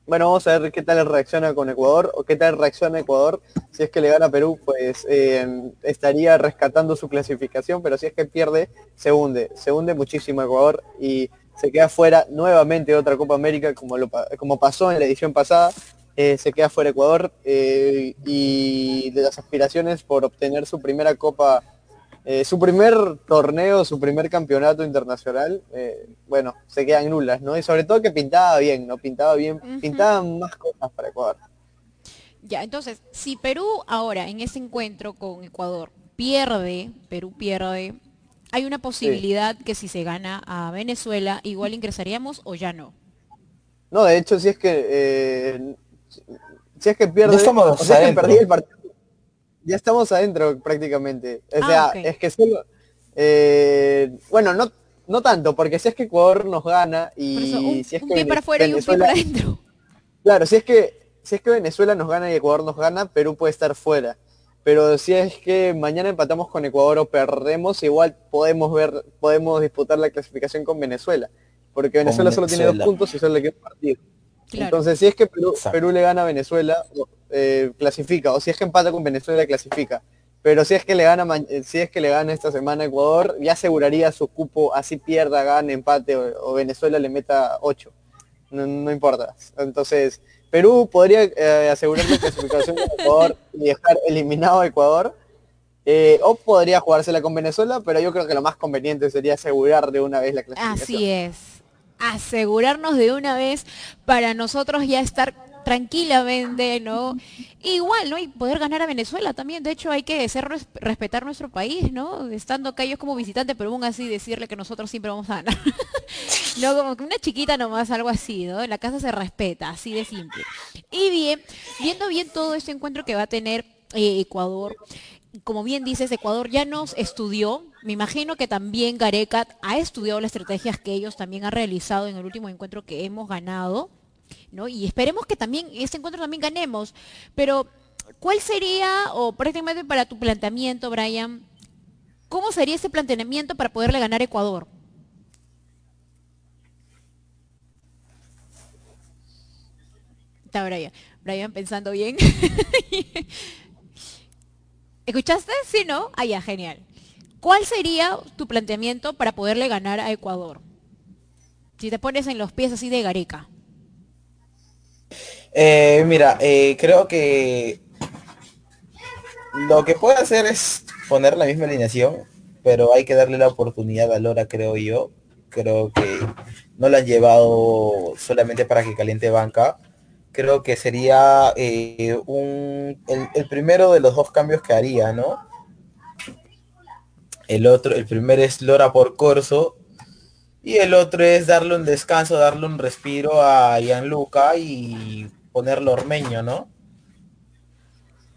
bueno, vamos a ver qué tal reacciona con Ecuador o qué tal reacciona Ecuador. Si es que le gana Perú, pues eh, estaría rescatando su clasificación, pero si es que pierde, se hunde. Se hunde muchísimo Ecuador y se queda fuera nuevamente de otra Copa América como, lo, como pasó en la edición pasada. Eh, se queda fuera Ecuador eh, y de las aspiraciones por obtener su primera Copa eh, su primer torneo, su primer campeonato internacional, bueno, se quedan nulas, ¿no? Y sobre todo que pintaba bien, ¿no? Pintaba bien, pintaban más cosas para Ecuador. Ya, entonces, si Perú ahora en ese encuentro con Ecuador pierde, Perú pierde, hay una posibilidad que si se gana a Venezuela, igual ingresaríamos o ya no. No, de hecho, si es que si es que pierde, o sea, que perdí el partido ya estamos adentro prácticamente. O sea, ah, es que solo... Eh, bueno, no, no tanto, porque si es que Ecuador nos gana y si es que para afuera y un pie para adentro. Claro, si es que si es que Venezuela nos gana y Ecuador nos gana, Perú puede estar fuera. Pero si es que mañana empatamos con Ecuador o perdemos, igual podemos ver, podemos disputar la clasificación con Venezuela. Porque Venezuela, solo tiene dos puntos y solo le queda un partido. Entonces, si es que Perú, Perú le gana a Venezuela, eh, clasifica, o si es que empata con Venezuela, clasifica. Pero si es que le gana eh, si es que le gana esta semana Ecuador, ya aseguraría su cupo, así pierda, gane, empate o, Venezuela le meta 8. No, importa. Entonces, Perú podría eh, asegurar la clasificación con Ecuador y dejar eliminado a Ecuador. o podría jugársela con Venezuela, pero yo creo que lo más conveniente sería asegurar de una vez la clasificación. Así es. Asegurarnos de una vez para nosotros ya estar tranquilamente, ¿no? Igual, ¿no? Y poder ganar a Venezuela también. De hecho, hay que hacer respetar nuestro país, ¿no? Estando acá ellos como visitante, pero aún así decirle que nosotros siempre vamos a ganar. no, como que una chiquita nomás, algo así, ¿no? En la casa se respeta, así de simple. Y bien, viendo bien todo este encuentro que va a tener eh, Ecuador, como bien dices, Ecuador ya nos estudió. Me imagino que también Gareca ha estudiado las estrategias que ellos también han realizado en el último encuentro que hemos ganado. ¿no? Y esperemos que también este encuentro también ganemos. Pero, ¿cuál sería, o prácticamente para tu planteamiento, Brian, cómo sería ese planteamiento para poderle ganar a Ecuador? Está Brian. Brian pensando bien. ¿Escuchaste? Sí, ¿no? Ah, ya, genial. ¿Cuál sería tu planteamiento para poderle ganar a Ecuador? Si te pones en los pies así de Gareca. Eh, mira, eh, creo que lo que puede hacer es poner la misma alineación, pero hay que darle la oportunidad a Lora, creo yo. Creo que no la han llevado solamente para que caliente banca creo que sería eh, un, el, primero de los dos cambios que haría, ¿no? El otro, el primero es Lora por Corso y el otro es darle un descanso, darle un respiro a Gianluca y ponerlo ormeño, ¿no?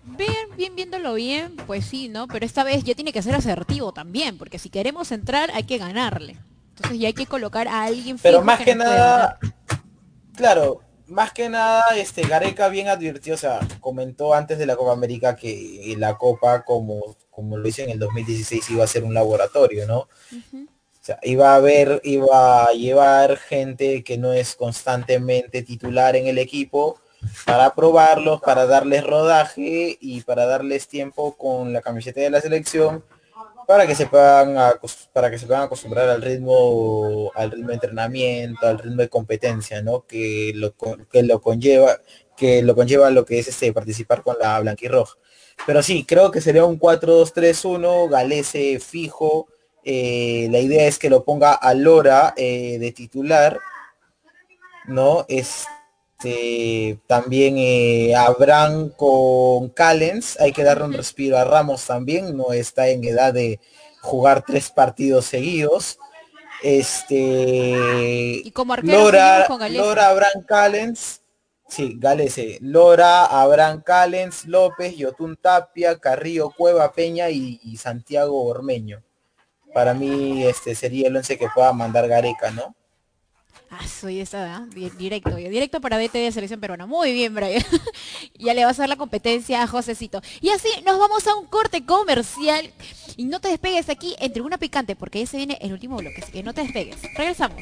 Bien, bien viéndolo bien, pues sí, ¿no? Pero esta vez ya tiene que ser asertivo también, porque si queremos entrar hay que ganarle. Entonces ya hay que colocar a alguien Pero más que nada, claro, más que nada, este Gareca bien advirtió, o sea, comentó antes de la Copa América que la Copa, como, como lo hizo en el 2016, iba a ser un laboratorio, ¿no? O sea, iba a haber, iba a llevar gente que no es constantemente titular en el equipo para probarlos, para darles rodaje y para darles tiempo con la camiseta de la selección para que se puedan para que se acostumbrar al ritmo al ritmo de entrenamiento al ritmo de competencia no que lo que lo conlleva que lo conlleva lo que es este participar con la blanquirroja. Pero sí creo que sería un 4-2-3-1 Galese fijo. Eh, la idea es que lo ponga a Lora eh, de titular no es este, también eh, Abraham con Callens, hay que darle un respiro a Ramos también, no está en edad de jugar tres partidos seguidos. Este y como Lora, Lora Abraham Callens, sí, Galese, Lora, Abraham Callens, López, Yotun Tapia, Carrillo Cueva Peña y, Santiago Ormeño. Para mí este sería el once que pueda mandar Gareca, ¿no? Ah, soy esa, directo, directo para DT de Selección Peruana. Muy bien, Brian. ya le vas a dar la competencia a Josecito. Y así nos vamos a un corte comercial. Y no te despegues aquí en Tribuna Picante, porque ese viene el último bloque, así que no te despegues. Regresamos.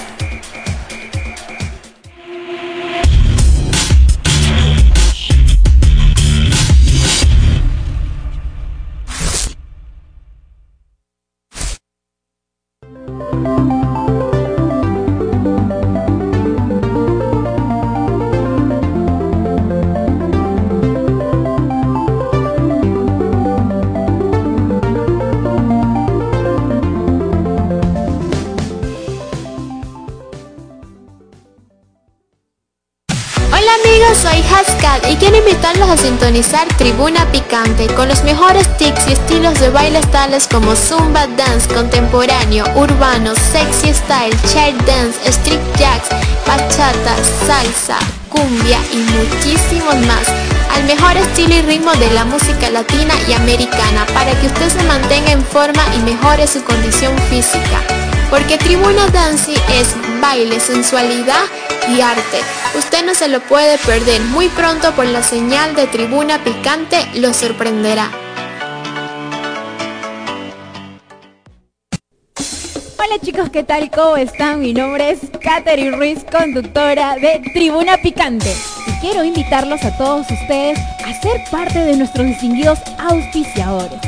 Y quiero invitarlos a sintonizar Tribuna Picante con los mejores tics y estilos de bailes tales como Zumba Dance, contemporáneo, urbano, sexy style, chair dance, street jacks, bachata, salsa, cumbia y muchísimos más al mejor estilo y ritmo de la música latina y americana para que usted se mantenga en forma y mejore su condición física. Porque Tribuna Dance es baile, sensualidad y arte. Usted no se lo puede perder. Muy pronto por la señal de Tribuna Picante lo sorprenderá. Hola chicos, ¿qué tal? ¿Cómo están? Mi nombre es Katherine Ruiz, conductora de Tribuna Picante. Y quiero invitarlos a todos ustedes a ser parte de nuestros distinguidos auspiciadores.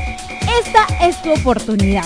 Esta es tu oportunidad,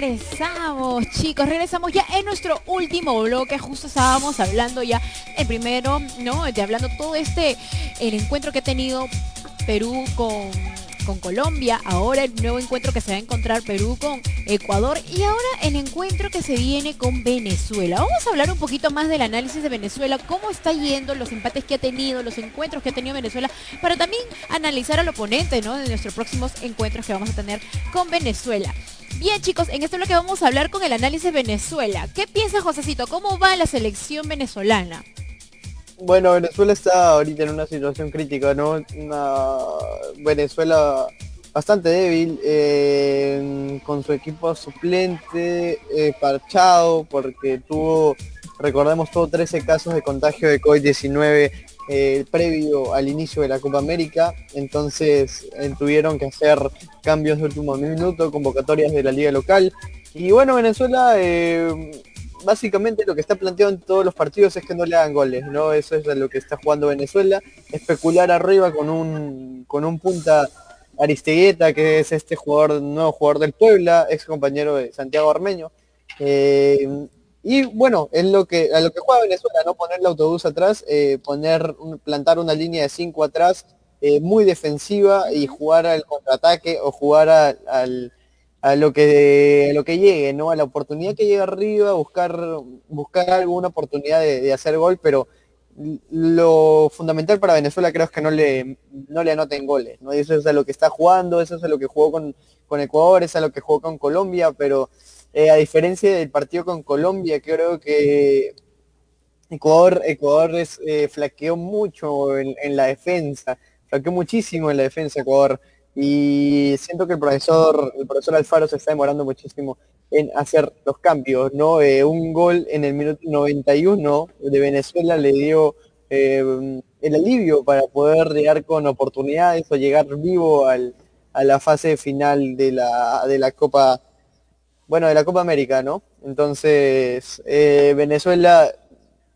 Regresamos, chicos, regresamos ya en nuestro último bloque. Justo estábamos hablando ya el primero, ¿no? De hablando todo este, el encuentro que ha tenido Perú con, con Colombia, ahora el nuevo encuentro que se va a encontrar Perú con Ecuador y ahora el encuentro que se viene con Venezuela. Vamos a hablar un poquito más del análisis de Venezuela, cómo está yendo, los empates que ha tenido, los encuentros que ha tenido Venezuela, para también analizar al oponente, ¿no? De nuestros próximos encuentros que vamos a tener con Venezuela. Bien chicos, en esto es lo que vamos a hablar con el análisis Venezuela. ¿Qué piensa Josecito? ¿Cómo va la selección venezolana? Bueno, Venezuela está ahorita en una situación crítica, ¿no? Una Venezuela bastante débil, eh, con su equipo suplente, eh, parchado, porque tuvo, recordemos, tuvo 13 casos de contagio de COVID-19 eh, previo al inicio de la Copa América, entonces eh, tuvieron que hacer cambios de último minuto, convocatorias de la liga local. Y bueno, Venezuela eh, básicamente lo que está planteado en todos los partidos es que no le hagan goles, ¿no? Eso es lo que está jugando Venezuela, especular arriba con un, con un punta Aristegueta, que es este jugador, nuevo jugador del Puebla, ex compañero de Santiago Armeño. Y bueno, es lo que, a lo que juega Venezuela, ¿no? Poner el autobús atrás, eh, poner, plantar una línea de cinco atrás, eh, muy defensiva y jugar al contraataque o jugar a, lo que, lo que llegue, ¿no? A la oportunidad que llegue arriba, buscar, buscar alguna oportunidad de, hacer gol, pero lo fundamental para Venezuela creo es que no le, no le anoten goles, ¿no? eso es a lo que está jugando, eso es a lo que jugó con, con Ecuador, es a lo que jugó con Colombia, pero eh, a diferencia del partido con Colombia, creo que Ecuador, Ecuador es, eh, flaqueó mucho en, la defensa, flaqueó muchísimo en la defensa Ecuador. Y siento que el profesor, el profesor Alfaro se está demorando muchísimo en hacer los cambios, ¿no? Eh, un gol en el minuto 91 de Venezuela le dio el alivio para poder llegar con oportunidades o llegar vivo al, a la fase final de la, de la Copa, bueno, de la Copa América, ¿no? Entonces, eh, Venezuela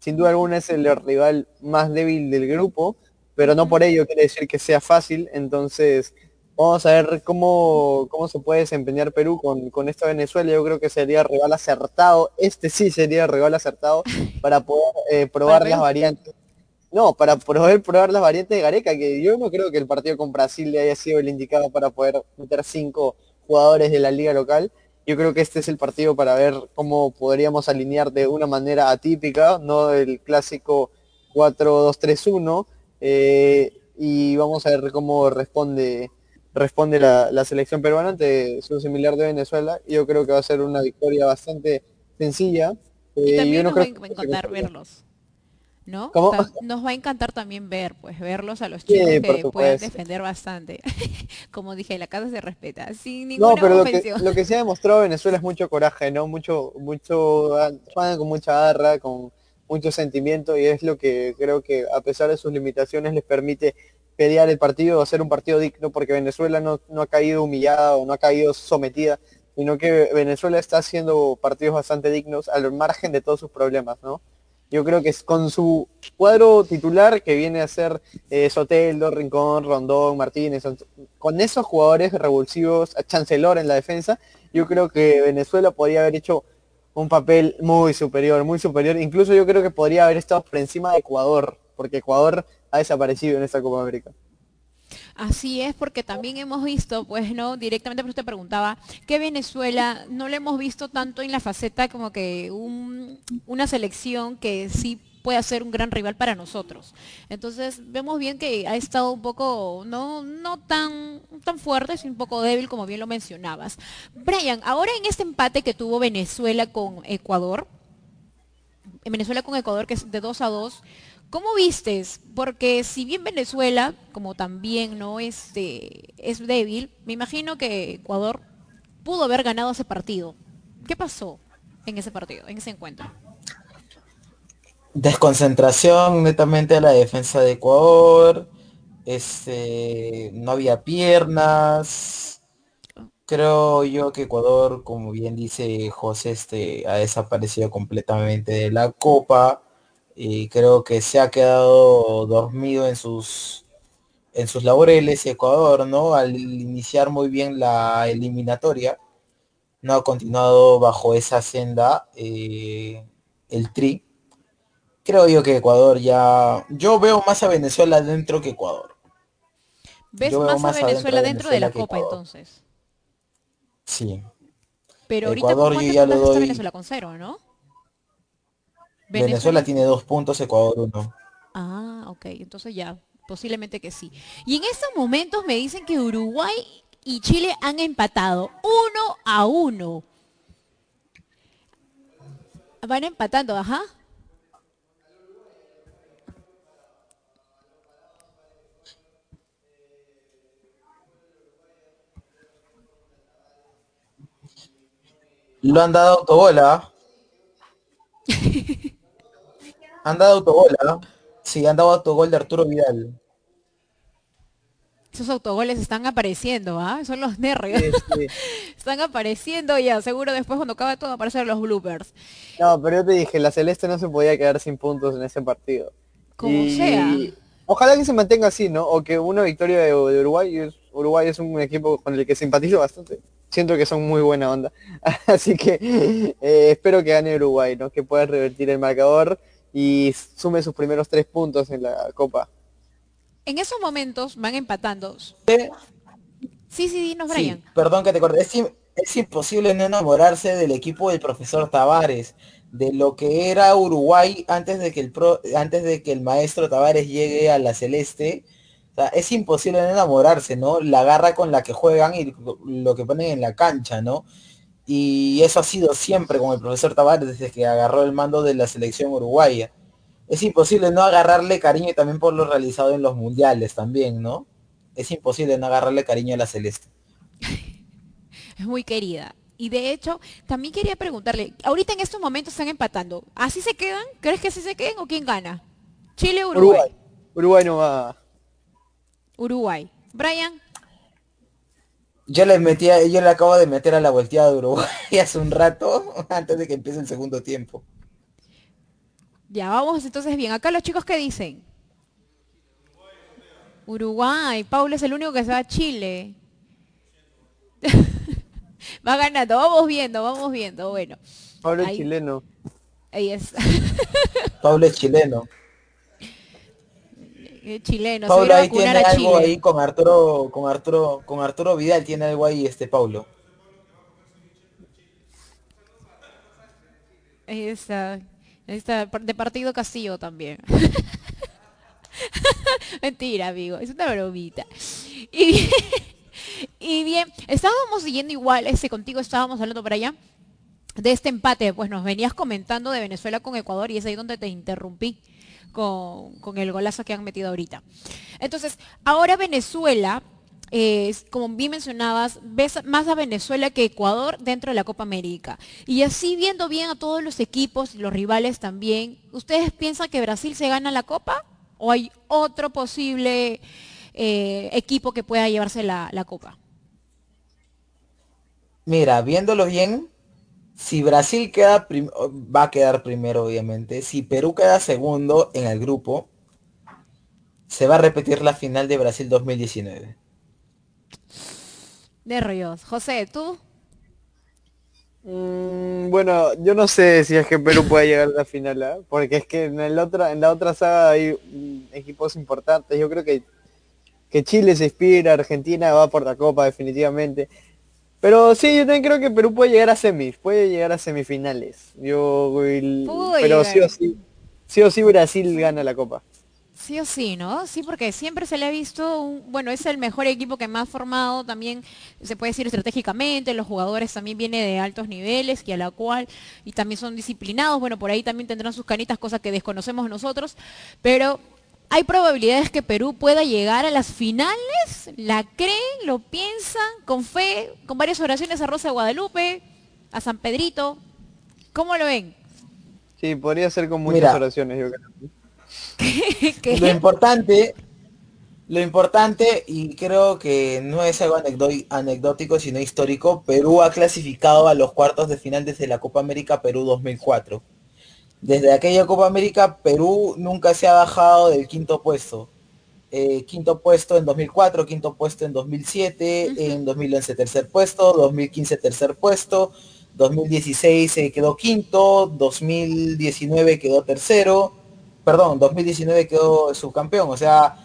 sin duda alguna es el rival más débil del grupo, pero no por ello quiere decir que sea fácil, entonces vamos a ver cómo, cómo se puede desempeñar Perú con, con esta Venezuela, yo creo que sería rival acertado, este sí sería rival acertado para poder eh, probar las variantes no, para poder probar las variantes de Gareca, que yo no creo que el partido con Brasil le haya sido el indicado para poder meter cinco jugadores de la liga local. Yo creo que este es el partido para ver cómo podríamos alinear de una manera atípica, no el clásico 4-2-3-1. Eh, y vamos a ver cómo responde responde la, selección peruana ante su similar de Venezuela. Y yo creo que va a ser una victoria bastante sencilla. y también nos va a encantar verlos. ¿No? nos va a encantar también ver, pues, verlos a los chicos que pueden defender bastante. Como dije, la casa se respeta, sin ninguna no, pero lo que, lo que, se ha demostrado Venezuela es mucho coraje, ¿no? Mucho, mucho, con mucha garra, con mucho sentimiento y es lo que creo que a pesar de sus limitaciones les permite pelear el partido, hacer un partido digno, porque Venezuela no, no ha caído humillada o no ha caído sometida, sino que Venezuela está haciendo partidos bastante dignos al margen de todos sus problemas, ¿no? Yo creo que con su cuadro titular, que viene a ser eh, Rincón, Rondón, Martínez, con esos jugadores revulsivos, Chancelor en la defensa, yo creo que Venezuela podría haber hecho un papel muy superior, muy superior. Incluso yo creo que podría haber estado por encima de Ecuador, porque Ecuador ha desaparecido en esta Copa América. Así es, porque también hemos visto, pues no, directamente por usted preguntaba, que Venezuela no lo hemos visto tanto en la faceta como que una selección que sí puede ser un gran rival para nosotros. Entonces vemos bien que ha estado un poco, no, no tan, tan fuerte, sino un poco débil, como bien lo mencionabas. Brian, ahora en este empate que tuvo Venezuela con Ecuador, en Venezuela con Ecuador, que es de 2 a 2, ¿Cómo vistes? Porque si bien Venezuela, como también no este, es débil, me imagino que Ecuador pudo haber ganado ese partido. ¿Qué pasó en ese partido, en ese encuentro? Desconcentración netamente de la defensa de Ecuador. Este, no había piernas. Creo yo que Ecuador, como bien dice José, este, ha desaparecido completamente de la Copa y creo que se ha quedado dormido en sus en sus laureles Ecuador, ¿no? Al iniciar muy bien la eliminatoria, no ha continuado bajo esa senda eh, el tri. Creo yo que Ecuador ya... Yo veo más a Venezuela dentro que Ecuador. ¿Ves más, a Venezuela dentro de la Copa entonces? Sí. Pero ahorita yo ya lo doy... Venezuela con cero, ¿no? Venezuela, tiene dos puntos, Ecuador uno. Ah, ok, entonces ya, posiblemente que sí. Y en estos momentos me dicen que Uruguay y Chile han empatado uno a uno. Van empatando, ajá. Lo han dado autobola. Han dado autogol, ¿no? Sí, han dado autogol de Arturo Vidal. Esos autogoles están apareciendo, ¿ah? Son los nervios. están apareciendo ya, seguro después cuando acabe todo aparecer los bloopers. No, pero yo te dije, la Celeste no se podía quedar sin puntos en ese partido. Como sea. Ojalá que se mantenga así, ¿no? O que una victoria de, Uruguay, Uruguay es un equipo con el que simpatizo bastante. Siento que son muy buena onda. Así que eh, espero que gane Uruguay, ¿no? Que pueda revertir el marcador y sume sus primeros tres puntos en la Copa. En esos momentos van empatando. Sí, sí, dinos, Brian. perdón que te corte. Es, imposible no enamorarse del equipo del profesor Tavares, de lo que era Uruguay antes de que el pro, antes de que el maestro Tavares llegue a la Celeste. es imposible no enamorarse, ¿no? La garra con la que juegan y lo que ponen en la cancha, ¿no? Y eso ha sido siempre con el profesor Tavares desde que agarró el mando de la selección uruguaya. Es imposible no agarrarle cariño y también por lo realizado en los mundiales también, ¿no? Es imposible no agarrarle cariño a la celeste. Es muy querida. Y de hecho, también quería preguntarle, ahorita en estos momentos están empatando. ¿Así se quedan? ¿Crees que así se queden o quién gana? Chile o Uruguay. Uruguay, Uruguay no va. Uruguay. Brian. Yo le metí, yo le acabo de meter a la volteada de Uruguay hace un rato, antes de que empiece el segundo tiempo. Ya, vamos entonces bien. Acá los chicos que dicen. Uruguay. Paulo es el único que se va a Chile. va ganando. Vamos viendo, vamos viendo. Bueno. Pablo es chileno. Ahí es. Pablo es chileno. Eh, chileno. Pablo ahí tiene algo ahí con Arturo, con Arturo, con Arturo Vidal tiene algo ahí este Pablo. Ahí está. Ahí está. De partido Castillo también. Mentira, amigo. Es una bromita. Y bien, y bien, estábamos siguiendo igual, ese contigo estábamos hablando para allá de este empate, pues nos venías comentando de Venezuela con Ecuador y es ahí donde te interrumpí con, el golazo que han metido ahorita. Entonces, ahora Venezuela, como bien mencionabas, ves más a Venezuela que Ecuador dentro de la Copa América. Y así viendo bien a todos los equipos y los rivales también, ¿ustedes piensan que Brasil se gana la Copa? ¿O hay otro posible eh, equipo que pueda llevarse la, la Copa? Mira, viéndolo bien, si Brasil queda va a quedar primero, obviamente. Si Perú queda segundo en el grupo, se va a repetir la final de Brasil 2019. De rollos. José, ¿tú? Mm, bueno, yo no sé si es que Perú puede llegar a la final, ¿eh? porque es que en, el otra, en la otra saga hay mm, equipos importantes. Yo creo que, que Chile se inspira, Argentina va por la Copa definitivamente. Pero sí, yo también creo que Perú puede llegar a semis, puede llegar a semifinales. Yo, pero sí o sí, sí o sí Brasil gana la copa. Sí o sí, ¿no? Sí, porque siempre se le ha visto, un, bueno, es el mejor equipo que más ha formado también, se puede decir estratégicamente, los jugadores también vienen de altos niveles y a la cual, y también son disciplinados, bueno, por ahí también tendrán sus canitas, cosas que desconocemos nosotros, pero ¿Hay probabilidades que Perú pueda llegar a las finales? ¿La creen? ¿Lo piensan? ¿Con fe? ¿Con varias oraciones a Rosa de Guadalupe? ¿A San Pedrito? ¿Cómo lo ven? Sí, podría ser con muchas oraciones, yo creo. Lo importante, lo importante, y creo que no es algo anecdótico, sino histórico, Perú ha clasificado a los cuartos de final desde la Copa América Perú 2004 desde aquella Copa América, Perú nunca se ha bajado del quinto puesto. Eh, quinto puesto en 2004, quinto puesto en 2007, en 2011 tercer puesto, 2015 tercer puesto, 2016 se quedó quinto, 2019 quedó tercero, perdón, 2019 quedó subcampeón, o sea,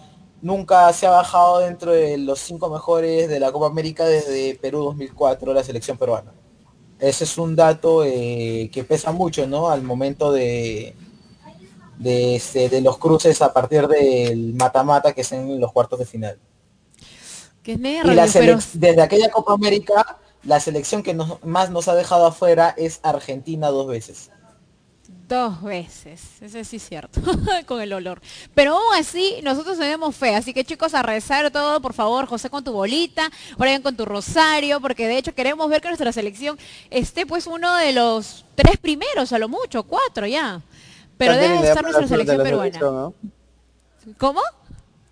nunca se ha bajado dentro de los cinco mejores de la Copa América desde Perú 2004, la selección peruana ese es un dato eh, que pesa mucho, ¿no? Al momento de, de, este, de los cruces a partir del mata-mata que es en los cuartos de final. y desde aquella Copa América, la selección que más nos ha dejado afuera es Argentina dos veces. Dos veces, eso sí es cierto, con el olor. Pero aún así, nosotros tenemos fe, así que chicos, a rezar todo, por favor, José con tu bolita, Brian con tu rosario, porque de hecho queremos ver que nuestra selección esté pues uno de los tres primeros, a lo mucho, cuatro ya. Pero debe estar nuestra selección peruana. ¿Cómo?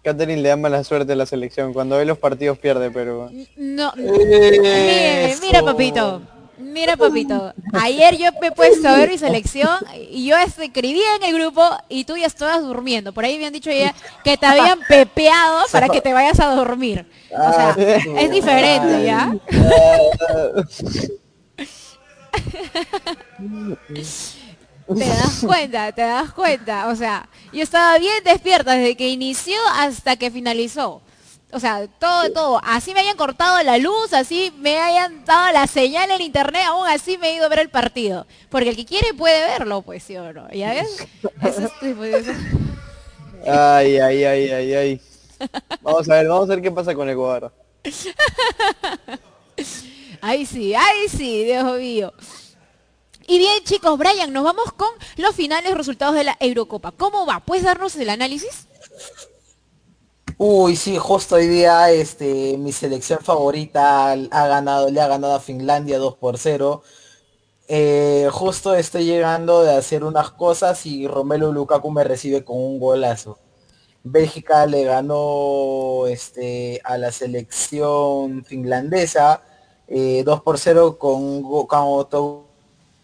Catherine le da mala suerte a la selección, cuando ve los partidos pierde, pero... No, mira papito, Mira, papito, ayer yo me he puesto a ver mi selección y yo escribía en el grupo y tú ya estabas durmiendo. Por ahí me han dicho ya que te habían pepeado para que te vayas a dormir. O sea, es diferente, ¿ya? te das cuenta, te das cuenta. O sea, yo estaba bien despierta desde que inició hasta que finalizó. O sea, todo, todo. Así me hayan cortado la luz, así me hayan dado la señal en internet, aún así me he ido a ver el partido. Porque el que quiere puede verlo, pues, ¿sí o no? ¿Ya ves? Pues, ay, ay, ay, ay, ay. Vamos a ver, vamos a ver qué pasa con Ecuador. Ahí sí, ahí sí, Dios mío. Y bien, chicos, Brian, nos vamos con los finales resultados de la Eurocopa. ¿Cómo va? ¿Puedes darnos el análisis? Uy, sí, justo hoy día este, mi selección favorita ha ganado, le ha ganado a Finlandia 2 por 0. Eh, justo estoy llegando de hacer unas cosas y Romelu Lukaku me recibe con un golazo. Bélgica le ganó este, a la selección finlandesa 2 eh, por 0 con, con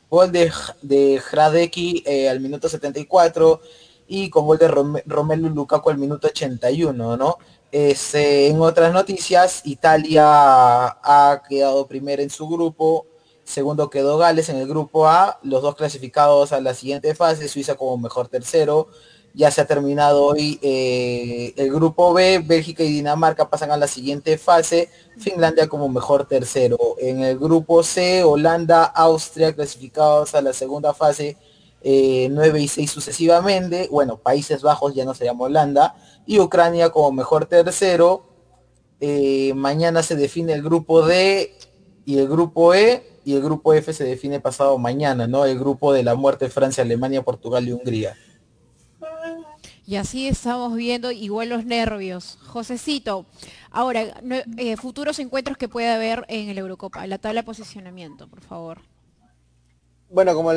gol de, de Hradeki eh, al minuto 74 y con gol de Romelu Lukaku al minuto 81, ¿no? Este, en otras noticias, Italia ha quedado primero en su grupo, segundo quedó Gales en el grupo A, los dos clasificados a la siguiente fase, Suiza como mejor tercero, ya se ha terminado hoy eh, el grupo B, Bélgica y Dinamarca pasan a la siguiente fase, Finlandia como mejor tercero. En el grupo C, Holanda, Austria clasificados a la segunda fase, 9 eh, y 6 sucesivamente. Bueno, Países Bajos ya no se llama Holanda. Y Ucrania como mejor tercero. Eh, mañana se define el grupo D y el grupo E. Y el grupo F se define pasado mañana, ¿no? El grupo de la muerte Francia, Alemania, Portugal y Hungría. Y así estamos viendo igual los nervios. Josecito, ahora, eh, futuros encuentros que puede haber en el Eurocopa, la tabla de posicionamiento, por favor. Bueno, como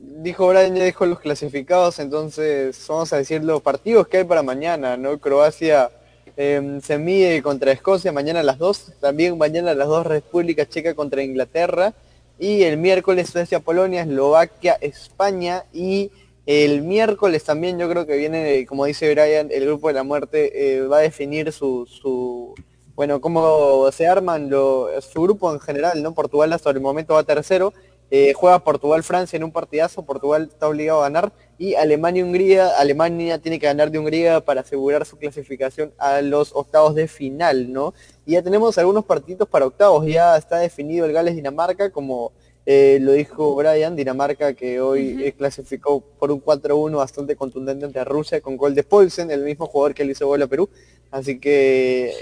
dijo Brian, ya dijo los clasificados, entonces vamos a decir los partidos que hay para mañana, ¿no? Croacia em, se mide contra Escocia mañana a las 2, también mañana a las 2 República Checa contra Inglaterra, y el miércoles Suecia, Polonia, Eslovaquia, España y el miércoles también yo creo que viene, como dice Brian, el grupo de la muerte eh, va a definir su, su, bueno, cómo se arman su grupo en general, ¿no? Portugal hasta el momento va tercero, eh, juega Portugal-Francia en un partidazo, Portugal está obligado a ganar, y Alemania-Hungría, Alemania tiene que ganar de Hungría para asegurar su clasificación a los octavos de final, ¿no? Y ya tenemos algunos partidos para octavos, ya está definido el Gales-Dinamarca como eh, lo dijo Brian, Dinamarca que hoy clasificó por un 4-1 bastante contundente ante Rusia con gol de Polsen, el mismo jugador que le hizo gol a Perú. Así que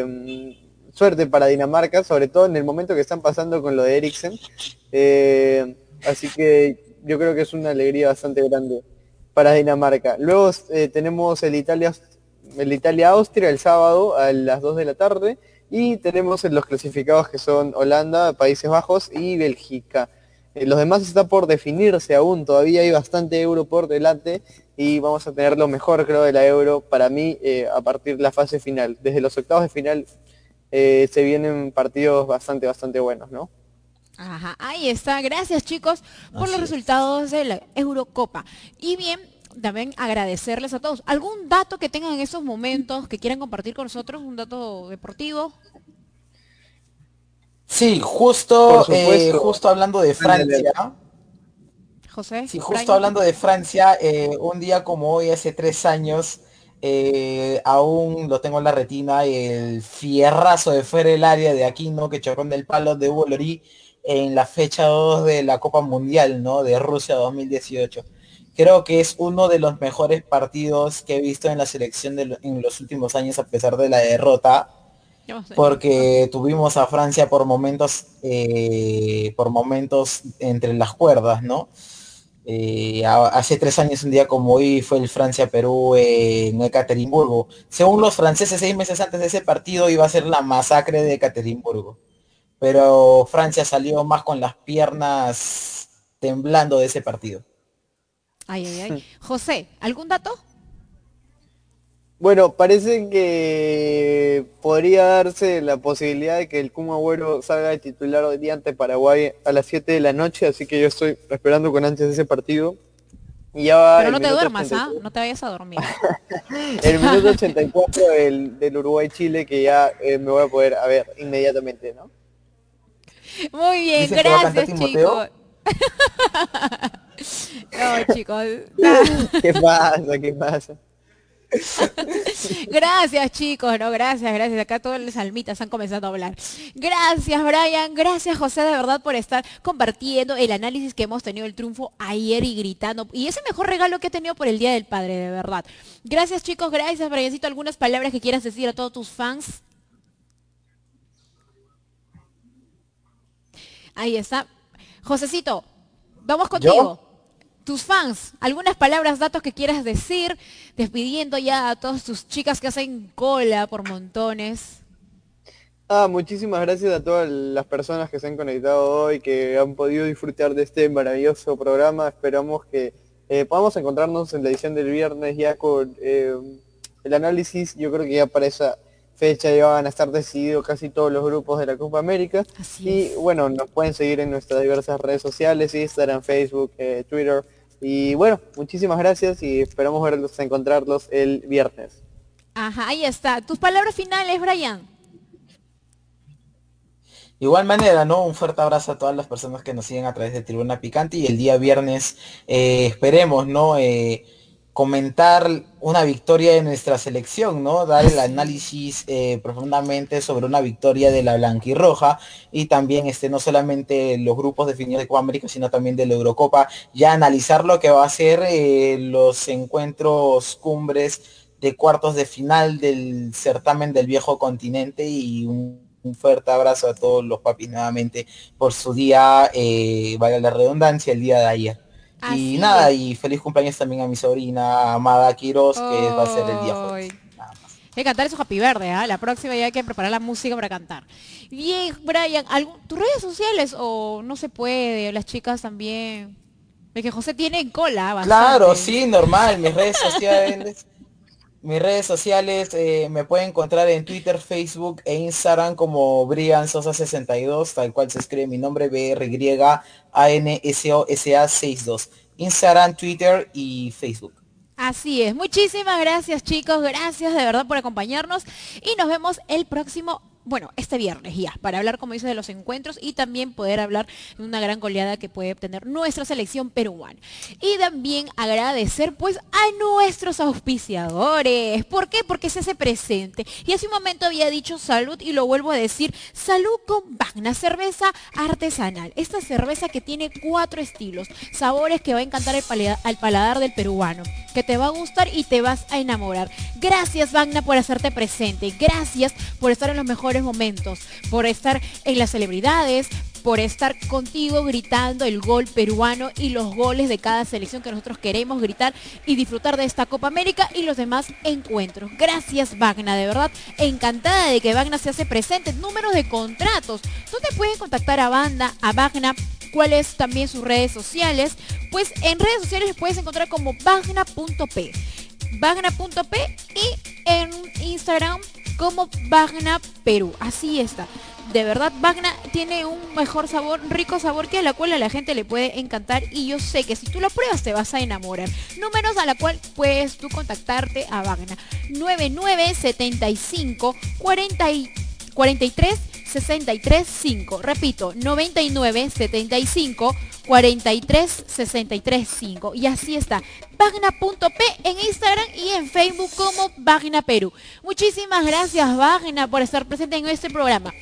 em, suerte para Dinamarca, sobre todo en el momento que están pasando con lo de Eriksen. Eh, así que yo creo que es una alegría bastante grande para Dinamarca. Luego eh, tenemos el Italia el Italia-Austria el sábado a las 2 de la tarde y tenemos los clasificados que son Holanda, Países Bajos y Bélgica. Eh, los demás está por definirse aún, todavía hay bastante euro por delante y vamos a tener lo mejor creo de la euro para mí eh, a partir de la fase final. Desde los octavos de final eh, se vienen partidos bastante, bastante buenos, ¿no? Ajá, ahí está. Gracias chicos por los resultados de la Eurocopa. Y bien, también agradecerles a todos. ¿Algún dato que tengan en esos momentos que quieran compartir con nosotros? ¿Un dato deportivo? Sí, justo, eh, justo hablando de Francia. José. Sí, justo hablando de Francia, eh, un día como hoy, hace tres años, eh, aún lo tengo en la retina, el fierrazo de fuera del área de Aquino que chocó en el palo de Hugo en la fecha 2 de la Copa Mundial, ¿no? De Rusia 2018 creo que es uno de los mejores partidos que he visto en la selección en los últimos años a pesar de la derrota porque tuvimos a Francia por momentos eh, por momentos entre las cuerdas no eh, hace tres años un día como hoy fue el Francia Perú en Ekaterimburgo según los franceses seis meses antes de ese partido iba a ser la masacre de Ekaterimburgo pero Francia salió más con las piernas temblando de ese partido Ay, ay, ay. José, ¿algún dato? Bueno, parece que podría darse la posibilidad de que el Kuma Agüero salga de titular hoy día ante Paraguay a las 7 de la noche, así que yo estoy esperando con antes ese partido. Y ya Pero no te duermas, ¿ah? No te vayas a dormir. el minuto 84 del, del Uruguay-Chile que ya eh, me voy a poder a ver inmediatamente, ¿no? Muy bien, gracias chicos. No, chicos. ¿Qué pasa? ¿Qué pasa? gracias chicos, no, gracias, gracias. Acá todas las almitas han comenzado a hablar. Gracias Brian, gracias José de verdad por estar compartiendo el análisis que hemos tenido el triunfo ayer y gritando. Y ese mejor regalo que he tenido por el Día del Padre, de verdad. Gracias chicos, gracias Briancito. ¿Algunas palabras que quieras decir a todos tus fans? Ahí está. Josecito, vamos contigo. Tus fans, algunas palabras, datos que quieras decir, despidiendo ya a todas tus chicas que hacen cola por montones. Ah, muchísimas gracias a todas las personas que se han conectado hoy, que han podido disfrutar de este maravilloso programa. Esperamos que eh, podamos encontrarnos en la edición del viernes ya con, eh, el análisis, yo creo que ya para esa fecha ya van a estar decididos casi todos los grupos de la Copa América. y bueno, nos pueden seguir en nuestras diversas redes sociales, Instagram, Facebook, eh, Twitter. Y bueno, muchísimas gracias y esperamos verlos, encontrarlos el viernes. Ajá, ahí está. Tus palabras finales, Brian. Igual manera, ¿no? Un fuerte abrazo a todas las personas que nos siguen a través de Tribuna Picante y el día viernes eh, esperemos, ¿no? Eh, comentar una victoria de nuestra selección, ¿no? Dar el análisis eh, profundamente sobre una victoria de la blanquirroja y también este, no solamente los grupos definidos de Copa América, sino también de la Eurocopa, ya analizar lo que va a ser eh, los encuentros cumbres de cuartos de final del certamen del viejo continente y un, fuerte abrazo a todos los papis nuevamente por su día, eh, vaya la redundancia, el día de ayer y nada, y feliz cumpleaños también a mi sobrina Amada Quiroz, que va a ser el día jueves. Hay que cantar esos happy verde, ¿ah? La próxima ya hay que preparar la música para cantar. Bien, Brian, ¿tus redes sociales o no se puede? Las chicas también. Es que José tiene en cola bastante. Claro, sí, normal. Mis redes sociales mis redes sociales eh, me pueden encontrar en Twitter, Facebook e Instagram como Brian Sosa 62, tal cual se escribe mi nombre BRY ANSOSA 62. Instagram, Twitter y Facebook. Así es. Muchísimas gracias chicos, gracias de verdad por acompañarnos y nos vemos el próximo bueno, este viernes ya, para hablar, como dice, de los encuentros y también poder hablar de una gran goleada que puede obtener nuestra selección peruana. Y también agradecer pues a nuestros auspiciadores. ¿Por qué? Porque se hace presente. Y hace un momento había dicho salud y lo vuelvo a decir, salud con Bagna, cerveza artesanal. Esta cerveza que tiene cuatro estilos, sabores que va a encantar al paladar del peruano, que te va a gustar y te vas a enamorar. Gracias Bagna por hacerte presente. Gracias por estar en los mejores momentos, por estar en las celebridades, por estar contigo gritando el gol peruano y los goles de cada selección que nosotros queremos gritar y disfrutar de esta Copa América y los demás encuentros. Gracias Vagna, de verdad, encantada de que Vagna se hace presente. Números de contratos. ¿Dónde pueden contactar a Banda, a Vagna? ¿Cuáles también sus redes sociales? Pues en redes sociales puedes encontrar como vagna.p. Vagna.p y en Instagram como Bagna Perú. Así está. De verdad, Bagna tiene un mejor sabor, rico sabor que a la cual a la gente le puede encantar y yo sé que si tú lo pruebas te vas a enamorar. Números a la cual puedes tú contactarte a Bagna. 9975 40 43 63 5. Repito, 99 75 43 63 5. Y así está. Vagna.p en Instagram y en Facebook como Vagna Perú. Muchísimas gracias Vagna por estar presente en este programa.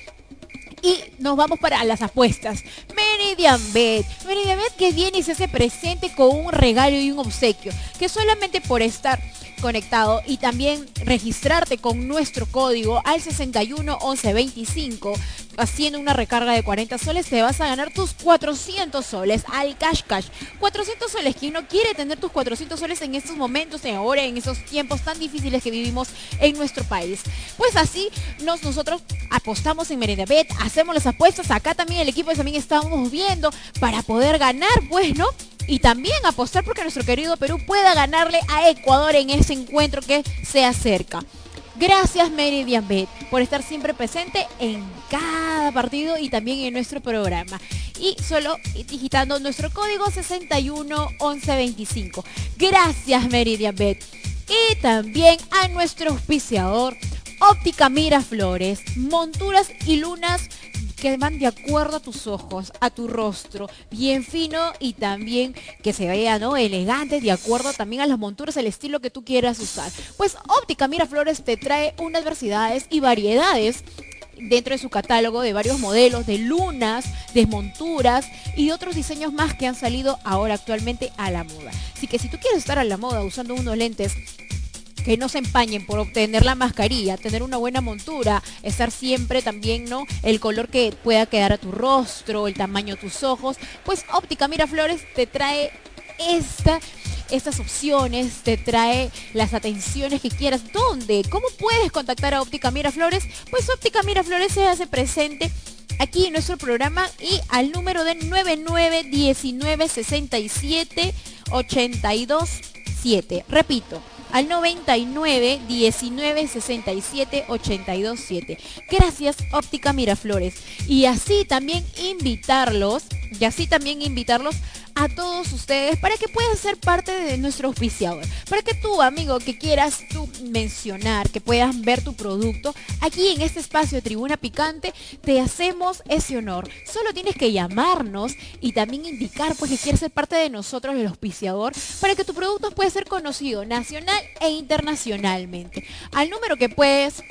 Y nos vamos para las apuestas. Meridian Bet. Meridian Bet que viene y se hace presente con un regalo y un obsequio. Que solamente por estar conectado y también registrarte con nuestro código al 61 11 25 haciendo una recarga de 40 soles te vas a ganar tus 400 soles al cash cash. 400 soles quien no quiere tener tus 400 soles en estos momentos en ahora en esos tiempos tan difíciles que vivimos en nuestro país pues así nos nosotros apostamos en Bet hacemos las apuestas. Acá también el equipo también estamos viendo para poder ganar pues no y también apostar porque nuestro querido Perú pueda ganarle a Ecuador en ese encuentro que se acerca. Gracias Meridian Bet por estar siempre presente en cada partido y también en nuestro programa. Y solo digitando nuestro código 611125. Gracias Meridian Bet. Y también a nuestro auspiciador Óptica Miraflores, monturas y lunas que van de acuerdo a tus ojos, a tu rostro, bien fino y también que se vea, ¿no? Elegante, de acuerdo también a las monturas, el estilo que tú quieras usar. Pues Óptica Miraflores te trae unas diversidades y variedades dentro de su catálogo de varios modelos de lunas, de monturas y de otros diseños más que han salido ahora actualmente a la moda. Así que si tú quieres estar a la moda usando unos lentes que no se empañen por obtener la mascarilla, tener una buena montura, estar siempre también, ¿no? El color que pueda quedar a tu rostro, el tamaño de tus ojos, pues Óptica Miraflores te trae esta estas opciones, te trae las atenciones que quieras. ¿Dónde? ¿Cómo puedes contactar a Óptica Miraflores? Pues Óptica Miraflores se hace presente aquí en nuestro programa y al número de 991967 Repito, al 99 19 67 82 7. Gracias Óptica Miraflores. Y así también invitarlos, y así también invitarlos a todos ustedes para que puedan ser parte de nuestro auspiciador. Para que tú, amigo, que quieras tú mencionar, que puedas ver tu producto, aquí en este espacio de Tribuna Picante, te hacemos ese honor. Solo tienes que llamarnos y también indicar pues que quieres ser parte de nosotros, el auspiciador, para que tu producto pueda ser conocido nacional e internacionalmente. Al número que puedes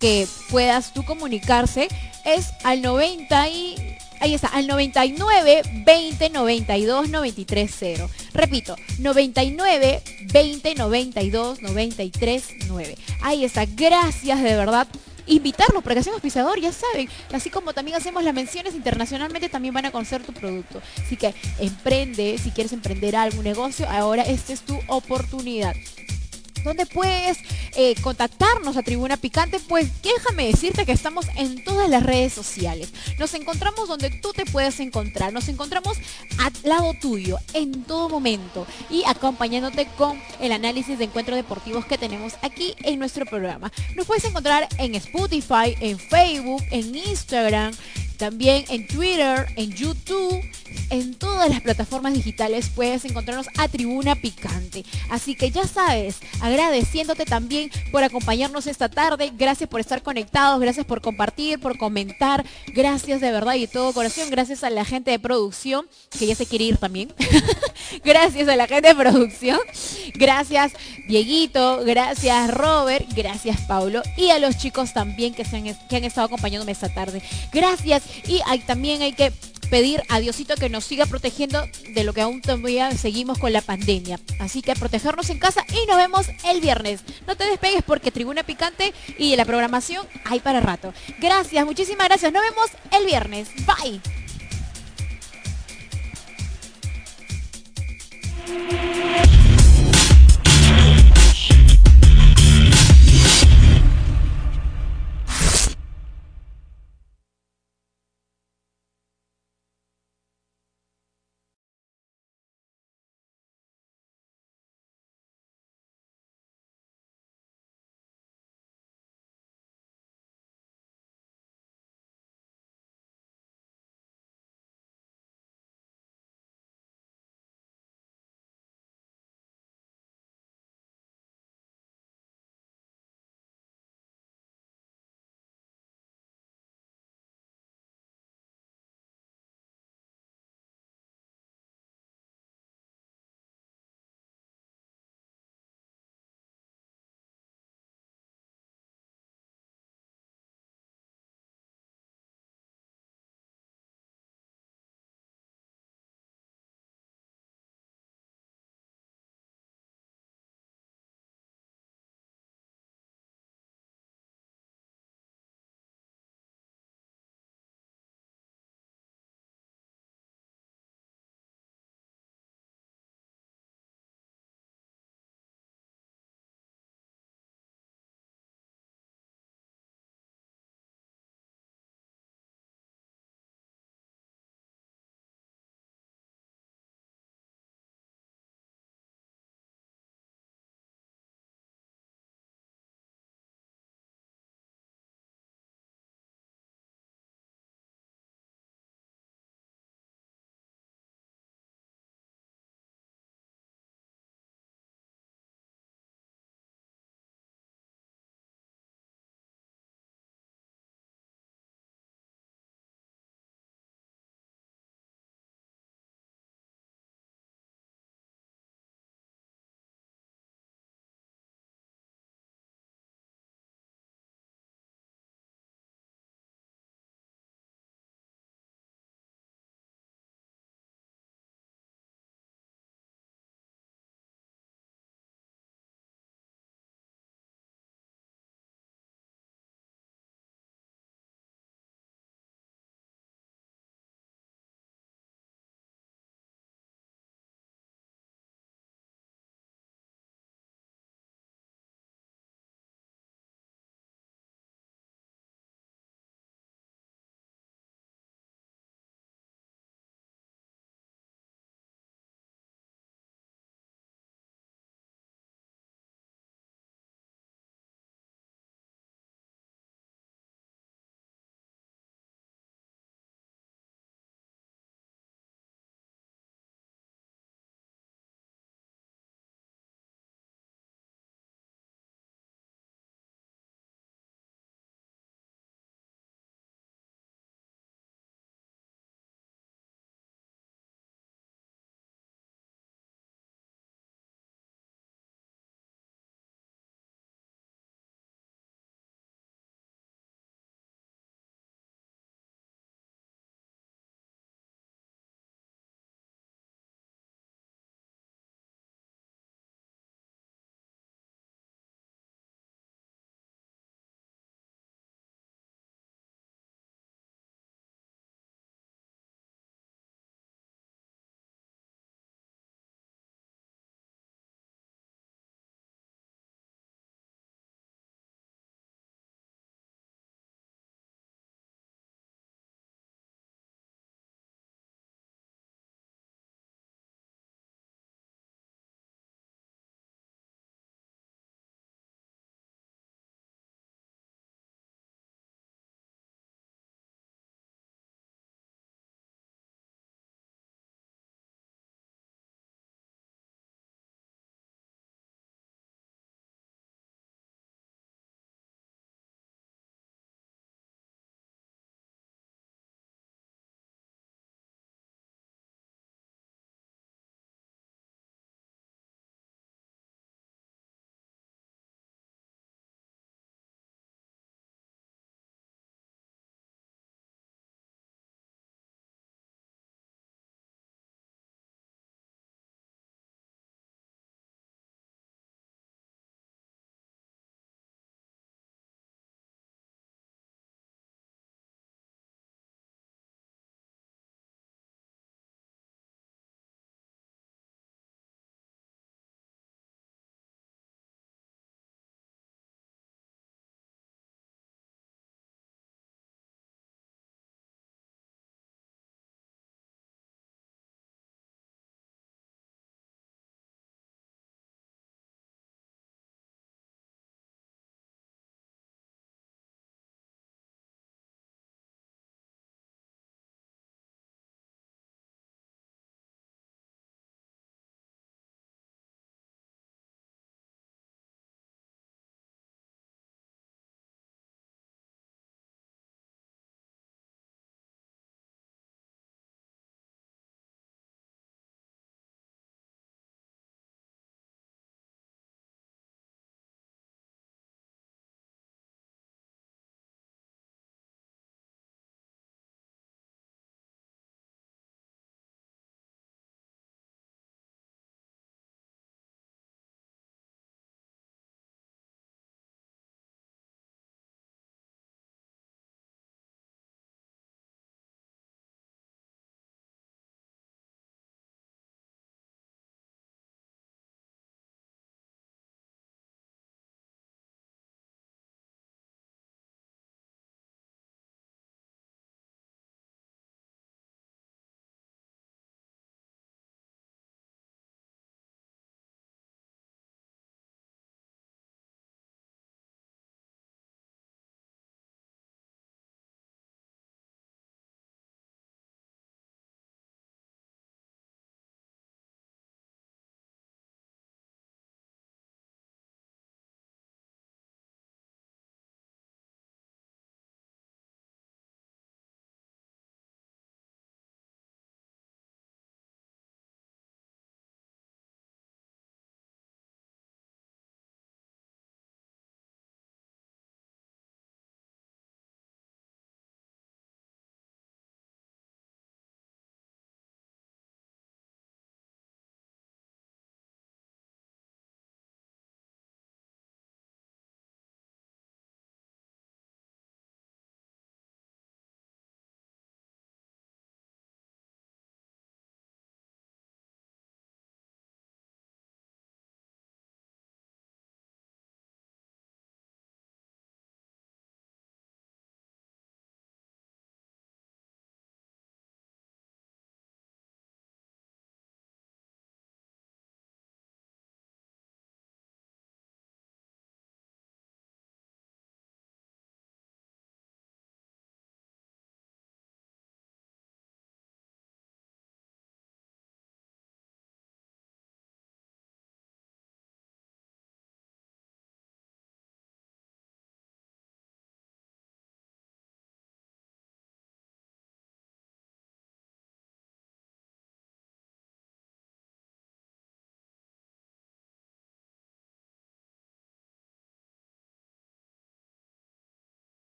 que puedas tú comunicarse es al 90 y Ahí está, al 99 20 92 93 0. Repito, 99 20 92 93 9. Ahí está, gracias de verdad invitarlos para que seamos pisador, ya saben. Así como también hacemos las menciones internacionalmente, también van a conocer tu producto. Así que emprende, si quieres emprender algún negocio, ahora esta es tu oportunidad donde puedes eh, contactarnos a Tribuna Picante, pues déjame decirte que estamos en todas las redes sociales. Nos encontramos donde tú te puedes encontrar. Nos encontramos al lado tuyo en todo momento y acompañándote con el análisis de encuentros deportivos que tenemos aquí en nuestro programa. Nos puedes encontrar en Spotify, en Facebook, en Instagram, también en Twitter, en YouTube, en todas las plataformas digitales puedes encontrarnos a Tribuna Picante. Así que ya sabes, agradeciéndote también por acompañarnos esta tarde. Gracias por estar conectados, gracias por compartir, por comentar. Gracias de verdad y de todo corazón. Gracias a la gente de producción, que ya se quiere ir también. gracias a la gente de producción. Gracias Dieguito, gracias Robert, gracias Paulo y a los chicos también que, se han, que han estado acompañándome esta tarde. Gracias y también hay que pedir a Diosito que nos siga protegiendo de lo que aún todavía seguimos con la pandemia. Así que protegernos en casa y nos vemos el viernes. No te despegues porque Tribuna Picante y la programación hay para rato. Gracias, muchísimas gracias. Nos vemos el viernes. Bye.